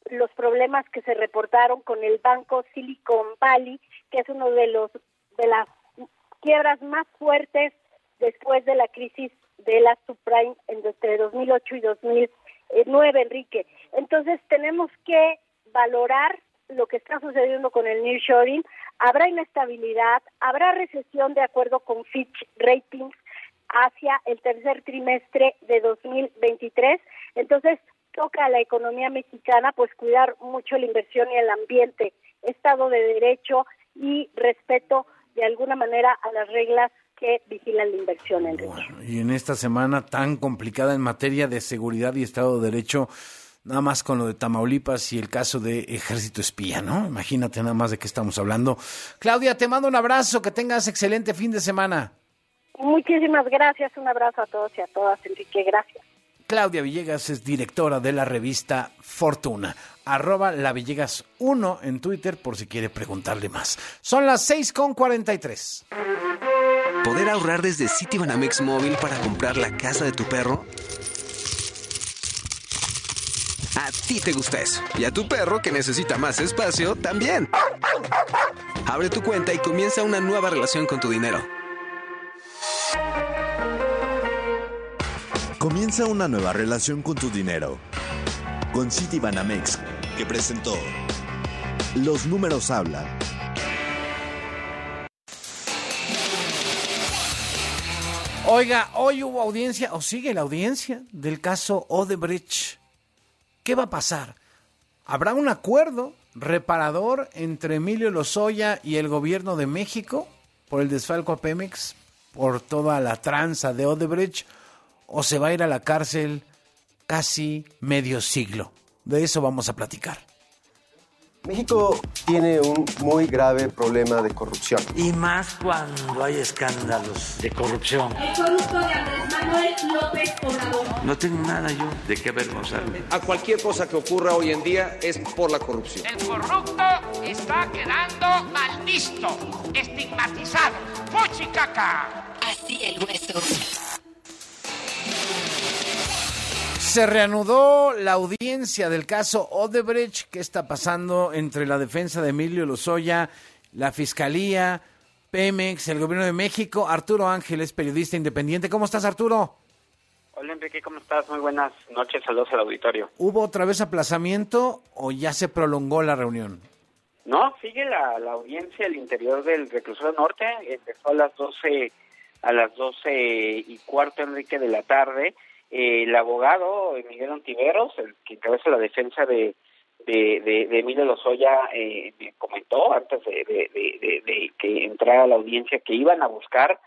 los problemas que se reportaron con el banco Silicon Valley, que es uno de los de las quiebras más fuertes después de la crisis de la subprime entre 2008 y 2009, Enrique. Entonces tenemos que valorar lo que está sucediendo con el nearshoring. Habrá inestabilidad, habrá recesión de acuerdo con Fitch Ratings hacia el tercer trimestre de 2023. Entonces toca a la economía mexicana pues cuidar mucho la inversión y el ambiente, Estado de Derecho y respeto de alguna manera a las reglas que vigilan la inversión, en y en esta semana tan complicada en materia de seguridad y Estado de Derecho, nada más con lo de Tamaulipas y el caso de Ejército Espía, ¿no? Imagínate nada más de qué estamos hablando. Claudia, te mando un abrazo, que tengas excelente fin de semana. Muchísimas gracias, un abrazo a todos y a todas, Enrique, gracias. Claudia Villegas es directora de la revista Fortuna. Arroba la Villegas 1 en Twitter por si quiere preguntarle más. Son las 6 con 43. ¿Poder ahorrar desde Citibanamex Móvil para comprar la casa de tu perro? A ti te gusta eso. Y a tu perro, que necesita más espacio, también. Abre tu cuenta y comienza una nueva relación con tu dinero. Comienza una nueva relación con tu dinero. Con Citibanamex, que presentó Los números hablan Oiga, hoy hubo audiencia, o sigue la audiencia, del caso Odebrecht. ¿Qué va a pasar? ¿Habrá un acuerdo reparador entre Emilio Lozoya y el gobierno de México por el desfalco a Pemex, por toda la tranza de Odebrecht, o se va a ir a la cárcel casi medio siglo? De eso vamos a platicar. México tiene un muy grave problema de corrupción. Y más cuando hay escándalos de corrupción. El corrupto de Andrés Manuel López Obrador. No tengo nada yo de qué avergonzarme. A cualquier cosa que ocurra hoy en día es por la corrupción. El corrupto está quedando mal visto, estigmatizado. ¡Fuchicaca! Así el hueso. Se reanudó la audiencia del caso Odebrecht. ¿Qué está pasando entre la defensa de Emilio Lozoya, la Fiscalía, Pemex, el Gobierno de México? Arturo Ángeles, periodista independiente. ¿Cómo estás, Arturo? Hola, Enrique, ¿cómo estás? Muy buenas noches. Saludos al auditorio. ¿Hubo otra vez aplazamiento o ya se prolongó la reunión? No, sigue la, la audiencia al interior del reclusorio norte. Empezó a las 12, a las 12 y cuarto, Enrique, de la tarde eh, el abogado Miguel Antiveros, el que encabeza la defensa de, de, de, Emilio Lozoya, eh, me comentó antes de, de, que entrara a la audiencia que iban a buscar,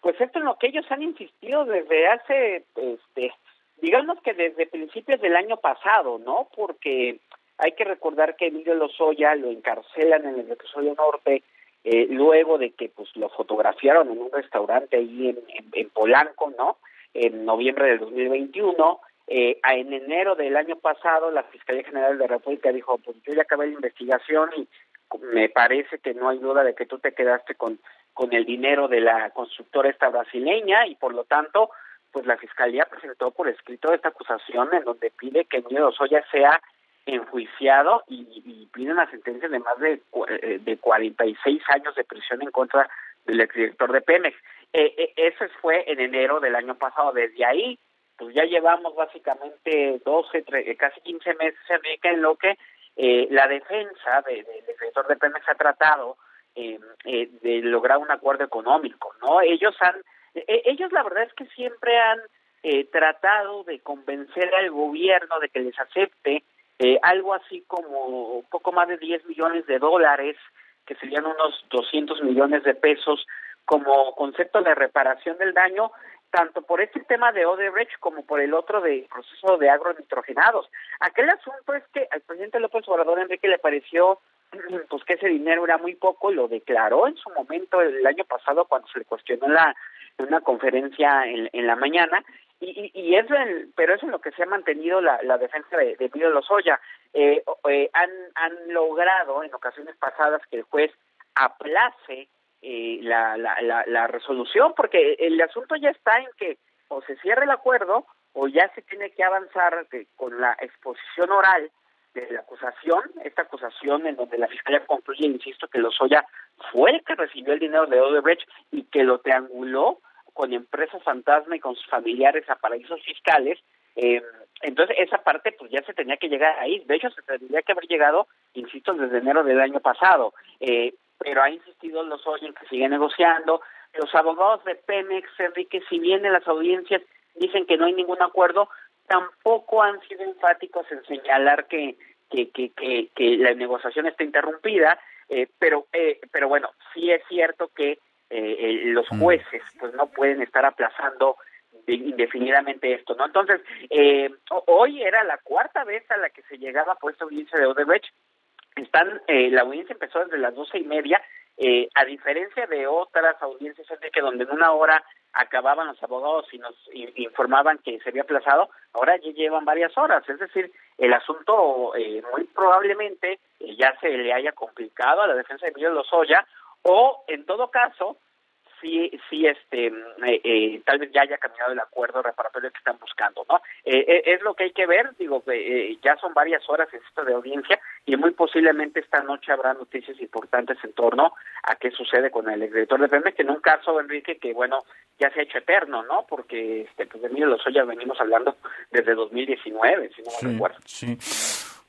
pues esto es lo que ellos han insistido desde hace, este, digamos que desde principios del año pasado, ¿no? Porque hay que recordar que Emilio Lozoya lo encarcelan en el reclusorio norte eh, luego de que pues lo fotografiaron en un restaurante ahí en, en Polanco, ¿no? En noviembre del 2021. Eh, en enero del año pasado, la Fiscalía General de la República dijo, pues yo ya acabé la investigación y me parece que no hay duda de que tú te quedaste con, con el dinero de la constructora esta brasileña y por lo tanto, pues la Fiscalía presentó por escrito esta acusación en donde pide que Emilio Osoya sea enjuiciado y, y, pide una sentencia de más de, eh, de 46 años de prisión en contra del exdirector de Pemex. Eh, eh, eso fue en enero del año pasado. Desde ahí, pues ya llevamos básicamente 12, eh, casi 15 meses, en lo que eh, la defensa del de, defensor de Pemex ha tratado eh, de lograr un acuerdo económico, ¿no? Ellos han, ellos la verdad es que siempre han tratado de convencer al gobierno de que les acepte algo así como un poco más de 10 millones de dólares, que serían unos 200 millones de pesos como concepto de reparación del daño, tanto por este tema de Odebrecht como por el otro de proceso de agronitrogenados. Aquel asunto es que al presidente López Obrador Enrique le pareció pues que ese dinero era muy poco, lo declaró en su momento el año pasado cuando se le cuestionó la, en una conferencia en, la mañana, y, y, es pero es en lo que se ha mantenido la, la defensa de, de Pío Lozoya. Eh, eh, han, han logrado en ocasiones pasadas que el juez aplace eh, la, la, la, la resolución, porque el asunto ya está en que o se cierra el acuerdo o ya se tiene que avanzar con la exposición oral de la acusación, esta acusación en donde la fiscalía concluye, insisto, que Lozoya fue el que recibió el dinero de Odebrecht y que lo trianguló con empresas fantasma y con sus familiares a paraísos fiscales, eh, entonces esa parte pues ya se tenía que llegar ahí. De hecho, se tendría que haber llegado, insisto, desde enero del año pasado. Eh, pero ha insistido los en que sigue negociando. Los abogados de Pemex, Enrique, si bien en las audiencias dicen que no hay ningún acuerdo, tampoco han sido enfáticos en señalar que, que, que, que, que la negociación está interrumpida, eh, pero, eh, pero bueno, sí es cierto que eh, los mm. jueces pues no pueden estar aplazando indefinidamente esto, ¿no? Entonces, eh, hoy era la cuarta vez a la que se llegaba por esta audiencia de Odebrecht, están, eh, la audiencia empezó desde las doce y media, eh, a diferencia de otras audiencias que donde en una hora acababan los abogados y nos informaban que se había aplazado, ahora ya llevan varias horas, es decir, el asunto eh, muy probablemente eh, ya se le haya complicado a la defensa de Miguel Lozoya o en todo caso sí, sí, este, eh, eh, tal vez ya haya cambiado el acuerdo reparatorio que están buscando, ¿no? Eh, es lo que hay que ver, digo, ya son varias horas esto de audiencia y muy posiblemente esta noche habrá noticias importantes en torno a qué sucede con el exdirector de Pemex, que en un caso, Enrique, que bueno, ya se ha hecho eterno, ¿no? Porque, este, pues de Emilio Lozoya venimos hablando desde 2019, si no me recuerdo. Sí.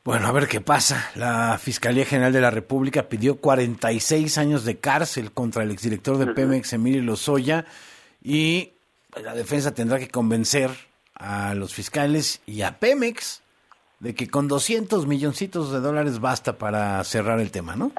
Bueno, a ver qué pasa. La Fiscalía General de la República pidió 46 años de cárcel contra el exdirector de Pemex, Emilio Lozoya, y la defensa tendrá que convencer a los fiscales y a Pemex de que con 200 milloncitos de dólares basta para cerrar el tema, ¿no?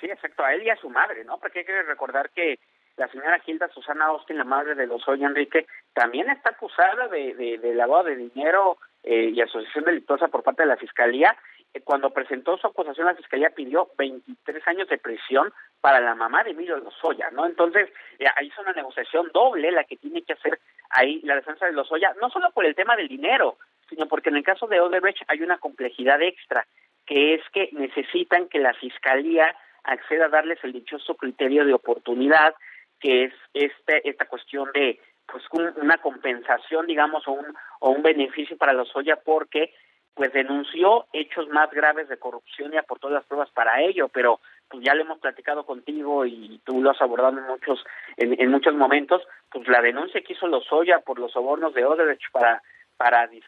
sí, exacto, a él y a su madre, ¿no? Porque hay que recordar que la señora Gilda Susana Austin, la madre de Lozoya Enrique, también está acusada de, de, de lavado de dinero eh, y asociación delictuosa por parte de la Fiscalía eh, cuando presentó su acusación, la fiscalía pidió 23 años de prisión para la mamá de Emilio Lozoya, ¿no? Entonces, eh, ahí es una negociación doble la que tiene que hacer ahí la defensa de Lozoya, no solo por el tema del dinero, sino porque en el caso de Odebrecht hay una complejidad extra, que es que necesitan que la fiscalía acceda a darles el dichoso criterio de oportunidad, que es este, esta cuestión de pues una compensación, digamos, o un, o un beneficio para Lozoya porque pues denunció hechos más graves de corrupción y aportó las pruebas para ello, pero pues ya lo hemos platicado contigo y tú lo has abordado en muchos en, en muchos momentos, pues la denuncia que hizo Lozoya por los sobornos de Odebrecht para para que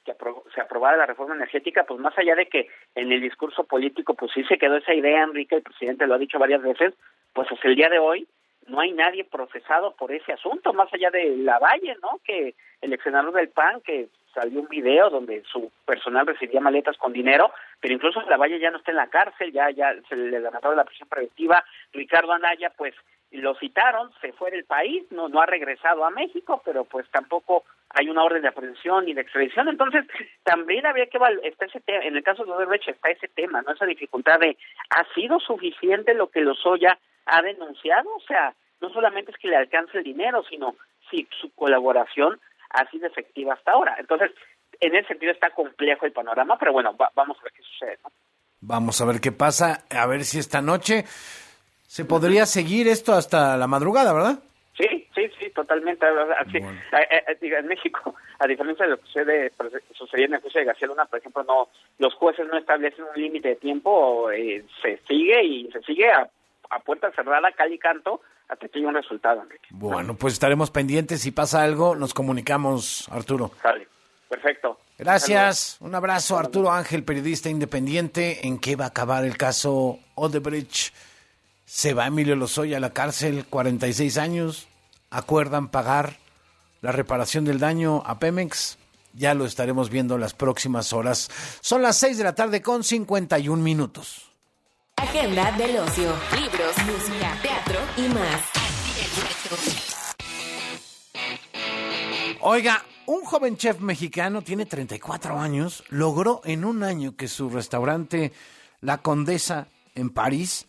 se aprobara la reforma energética, pues más allá de que en el discurso político pues sí se quedó esa idea, Enrique, el presidente lo ha dicho varias veces, pues hasta el día de hoy no hay nadie procesado por ese asunto, más allá de la Valle, ¿no? Que el ex senador del PAN, que salió un video donde su personal recibía maletas con dinero, pero incluso la Valle ya no está en la cárcel, ya ya se le levantó la prisión preventiva. Ricardo Anaya, pues lo citaron, se fue del país, no no ha regresado a México, pero pues tampoco hay una orden de aprehensión y de extradición. Entonces, también había que está ese en el caso de Odebrecht está ese tema, no esa dificultad de ha sido suficiente lo que Lozoya ha denunciado, o sea, no solamente es que le alcance el dinero, sino si su colaboración ha sido efectiva hasta ahora. Entonces, en ese sentido está complejo el panorama, pero bueno, vamos a ver qué sucede. ¿no? Vamos a ver qué pasa, a ver si esta noche se podría seguir esto hasta la madrugada, ¿verdad? Sí, sí, sí, totalmente. Así, eh, eh, en México, a diferencia de lo que sucede, sucedía en el juicio de García Luna, por ejemplo, no, los jueces no establecen un límite de tiempo, eh, se sigue y se sigue a, puerta cerrada, cal y canto, hasta que haya un resultado, Enrique. Bueno, pues estaremos pendientes. Si pasa algo, nos comunicamos, Arturo. Sale. Perfecto. Gracias. Un abrazo, Arturo Ángel, periodista independiente. ¿En qué va a acabar el caso Odebrecht? Se va Emilio Lozoya a la cárcel, 46 años. ¿Acuerdan pagar la reparación del daño a Pemex? Ya lo estaremos viendo las próximas horas. Son las 6 de la tarde con 51 minutos. Agenda del ocio, libros, música, teatro y más. Oiga, un joven chef mexicano tiene 34 años, logró en un año que su restaurante La Condesa en París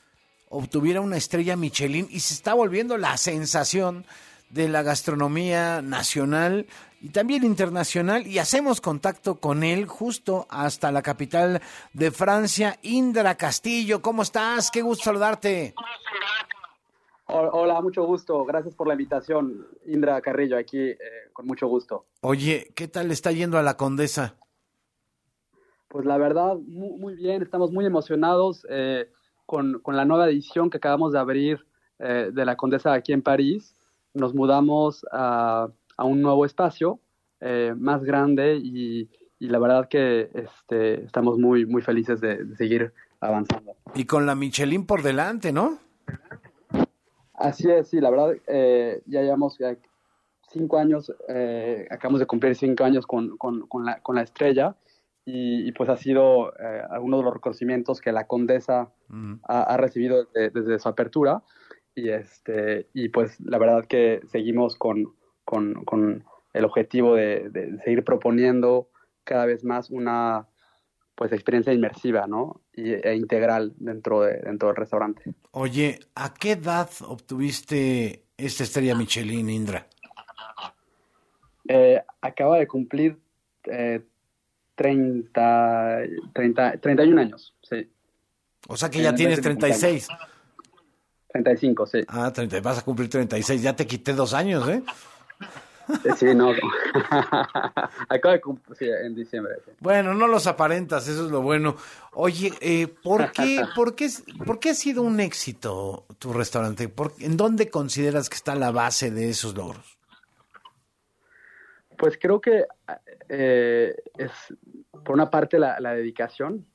obtuviera una estrella Michelin y se está volviendo la sensación de la gastronomía nacional y también internacional y hacemos contacto con él justo hasta la capital de Francia, Indra Castillo. ¿Cómo estás? Qué gusto saludarte. Hola, mucho gusto. Gracias por la invitación, Indra Carrillo, aquí eh, con mucho gusto. Oye, ¿qué tal le está yendo a la condesa? Pues la verdad, muy, bien, estamos muy emocionados eh, con, con, la nueva edición que acabamos de abrir eh, de la condesa aquí en París. Nos mudamos a a un nuevo espacio eh, más grande y, la verdad que este, estamos muy, muy felices de, seguir avanzando. Y con la Michelin por delante, ¿no? Así es, sí, la verdad, eh, ya llevamos cinco años, eh, acabamos de cumplir cinco años con, con, con, la, con la, estrella y, pues ha sido alguno de los reconocimientos que la condesa ha, recibido desde, su apertura y, este, y pues la verdad que seguimos con, con, con el objetivo de, seguir proponiendo cada vez más una pues experiencia inmersiva, ¿no? Y, e integral dentro, de, dentro del restaurante. Oye, ¿a qué edad obtuviste esta estrella Michelin, Indra? Eh, acaba de cumplir eh, 30, 30, 31 años, sí. O sea que ya tienes 36. 35, sí. Ah, 30, vas a cumplir 36. Ya te quité dos años, ¿eh? Sí, no. Acaba de cumplir en diciembre. Bueno, no los aparentas, eso es lo bueno. Oye, eh, ¿por, qué, por, qué, ¿por qué ha sido un éxito tu restaurante? ¿En dónde consideras que está la base de esos logros? Pues creo que eh, es, por una parte, la, dedicación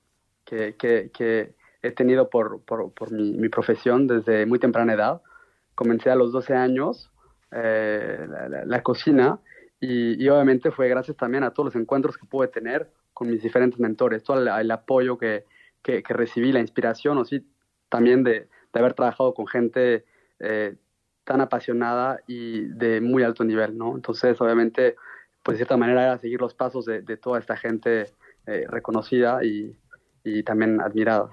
que, que, he tenido por, por, mi, profesión desde muy temprana edad. Comencé a los 12 años eh, la, cocina y, obviamente fue gracias también a todos los encuentros que pude tener con mis diferentes mentores, todo el, apoyo que, que, recibí, la inspiración, o sí, también de, haber trabajado con gente eh, tan apasionada y de muy alto nivel, ¿no? Entonces, obviamente, pues de cierta manera era seguir los pasos de, toda esta gente eh, reconocida y, y también admirado.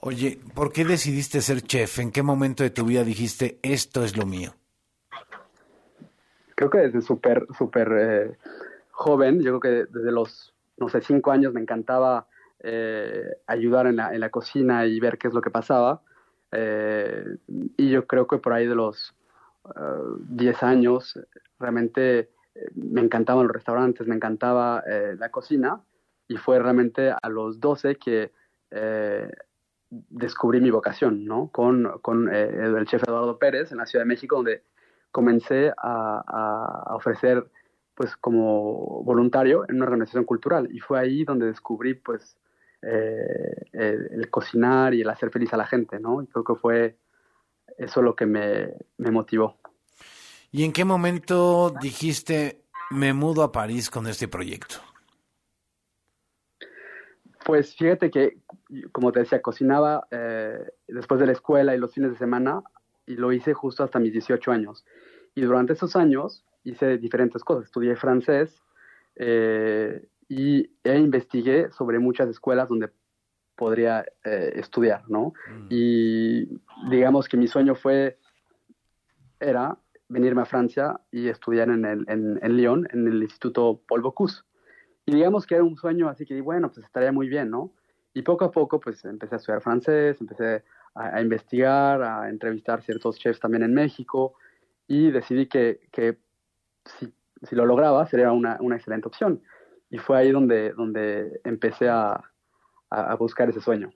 Oye, ¿por qué decidiste ser chef? ¿En qué momento de tu vida dijiste esto es lo mío? Creo que desde súper, súper eh, joven, yo creo que desde los, no sé, cinco años me encantaba eh, ayudar en la, en la, cocina y ver qué es lo que pasaba. Eh, y yo creo que por ahí de los uh, 10 años realmente me encantaban los restaurantes, me encantaba la cocina y fue realmente a los 12 que descubrí mi vocación, ¿no? Con, con eh, el chef Eduardo Pérez en la Ciudad de México, donde comencé a, ofrecer, pues, como voluntario en una organización cultural. Y fue ahí donde descubrí, pues, eh, el, cocinar y el hacer feliz a la gente, ¿no? Creo que fue eso lo que me, me motivó. ¿Y en qué momento dijiste, me mudo a París con este proyecto? Pues fíjate que, como te decía, cocinaba eh, después de la escuela y los fines de semana y lo hice justo hasta mis 18 años. Y durante esos años hice diferentes cosas. Estudié francés eh, y e investigué sobre muchas escuelas donde podría eh, estudiar, ¿no? Mm. Y digamos que mi sueño fue, era venirme a Francia y estudiar en, el, en, en Lyon, en el Instituto Paul Bocuse. Y digamos que era un sueño, así que bueno, pues estaría muy bien, ¿no? Y poco a poco, pues empecé a estudiar francés, empecé a, investigar, a entrevistar ciertos chefs también en México y decidí que, que si, si, lo lograba sería una, una, excelente opción. Y fue ahí donde, donde empecé a, a buscar ese sueño.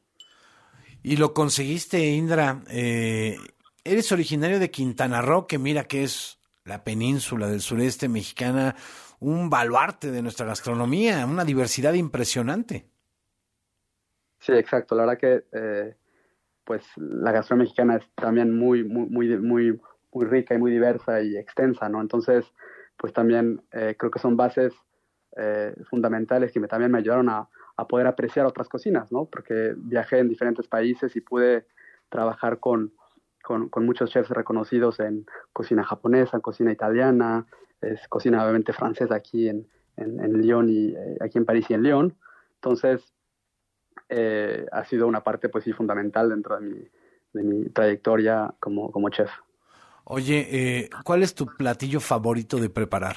Y lo conseguiste, Indra. Eh, eres originario de Quintana Roo, que mira que es la península del sureste mexicana, un baluarte de nuestra gastronomía, una diversidad impresionante. Sí, exacto. La verdad que eh, pues la gastronomía mexicana es también muy, muy, muy, muy, muy rica y muy diversa y extensa, ¿no? Entonces, pues también eh, creo que son bases eh, fundamentales que me, también me ayudaron a, a, poder apreciar otras cocinas, ¿no? Porque viajé en diferentes países y pude trabajar con, con, con muchos chefs reconocidos en cocina japonesa, cocina italiana, es cocina obviamente francesa aquí en, en, en Lyon y eh, aquí en París y en Lyon. Entonces, eh, ha sido una parte pues sí fundamental dentro de mi, de mi trayectoria como, como chef. Oye, eh, ¿cuál es tu platillo favorito de preparar?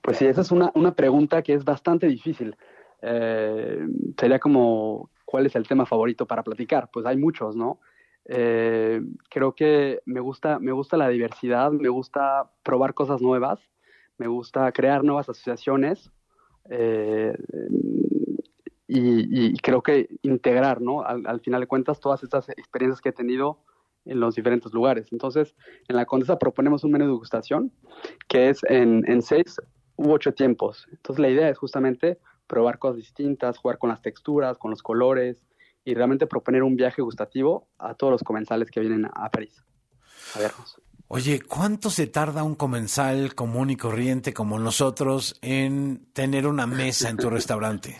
Pues sí, esa es una, una pregunta que es bastante difícil. Eh, sería como, ¿cuál es el tema favorito para platicar? Pues hay muchos, ¿no? Eh, creo que me gusta, me gusta la diversidad, me gusta probar cosas nuevas, me gusta crear nuevas asociaciones eh, y, y, creo que integrar, ¿no? Al, al, final de cuentas, todas estas experiencias que he tenido en los diferentes lugares. Entonces, en la Condesa proponemos un menú de degustación que es en, en seis u ocho tiempos. Entonces, la idea es justamente probar cosas distintas, jugar con las texturas, con los colores, y realmente proponer un viaje gustativo a todos los comensales que vienen a París a vernos. Oye, ¿cuánto se tarda un comensal común y corriente como nosotros en tener una mesa en tu restaurante?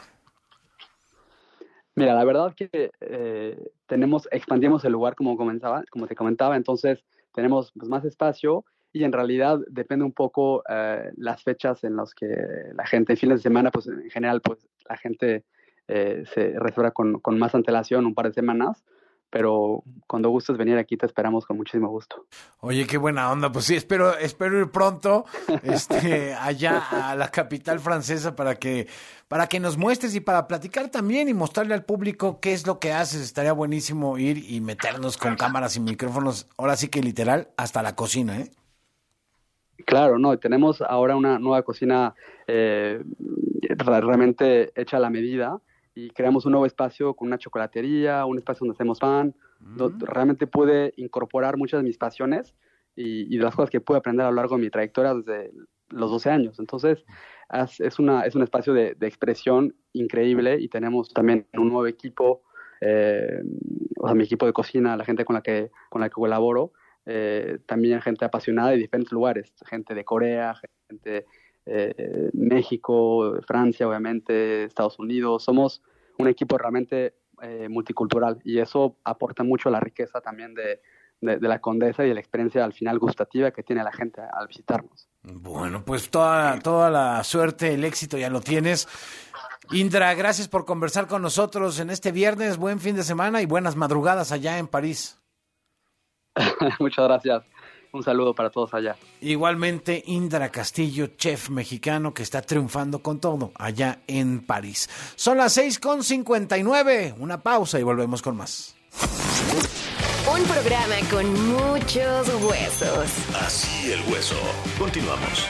Mira, la verdad que eh, tenemos, expandimos el lugar como comenzaba, como te comentaba, entonces tenemos pues, más espacio y en realidad depende un poco eh, las fechas en las que la gente, en fines de semana, pues en general, pues la gente eh, se reserva con, con, más antelación, un par de semanas. Pero cuando gustes venir aquí te esperamos con muchísimo gusto. Oye, qué buena onda. Pues sí, espero, espero ir pronto este, allá a la capital francesa para que, para que nos muestres y para platicar también y mostrarle al público qué es lo que haces. Estaría buenísimo ir y meternos con cámaras y micrófonos, ahora sí que literal, hasta la cocina, ¿eh? Claro, no, tenemos ahora una nueva cocina eh, realmente hecha a la medida y creamos un nuevo espacio con una chocolatería, un espacio donde hacemos pan. Mm. Realmente pude incorporar muchas de mis pasiones y, y, de las cosas que pude aprender a lo largo de mi trayectoria desde los 12 años. Entonces, es, es, una, es un espacio de, de, expresión increíble y tenemos también un nuevo equipo, eh, o sea, mi equipo de cocina, la gente con la que, con la que colaboro, eh, también gente apasionada de diferentes lugares, gente de Corea, gente eh, México, Francia, obviamente, Estados Unidos. Somos un equipo realmente eh, multicultural y eso aporta mucho a la riqueza también de, de, de, la condesa y de la experiencia al final gustativa que tiene la gente al visitarnos. Bueno, pues toda, toda la suerte, el éxito ya lo tienes. Indra, gracias por conversar con nosotros en este viernes. Buen fin de semana y buenas madrugadas allá en París. Muchas gracias. Un saludo para todos allá. Igualmente, Indra Castillo, chef mexicano que está triunfando con todo allá en París. Son las 6.59. Una pausa y volvemos con más. Un programa con muchos huesos. Así el hueso. Continuamos.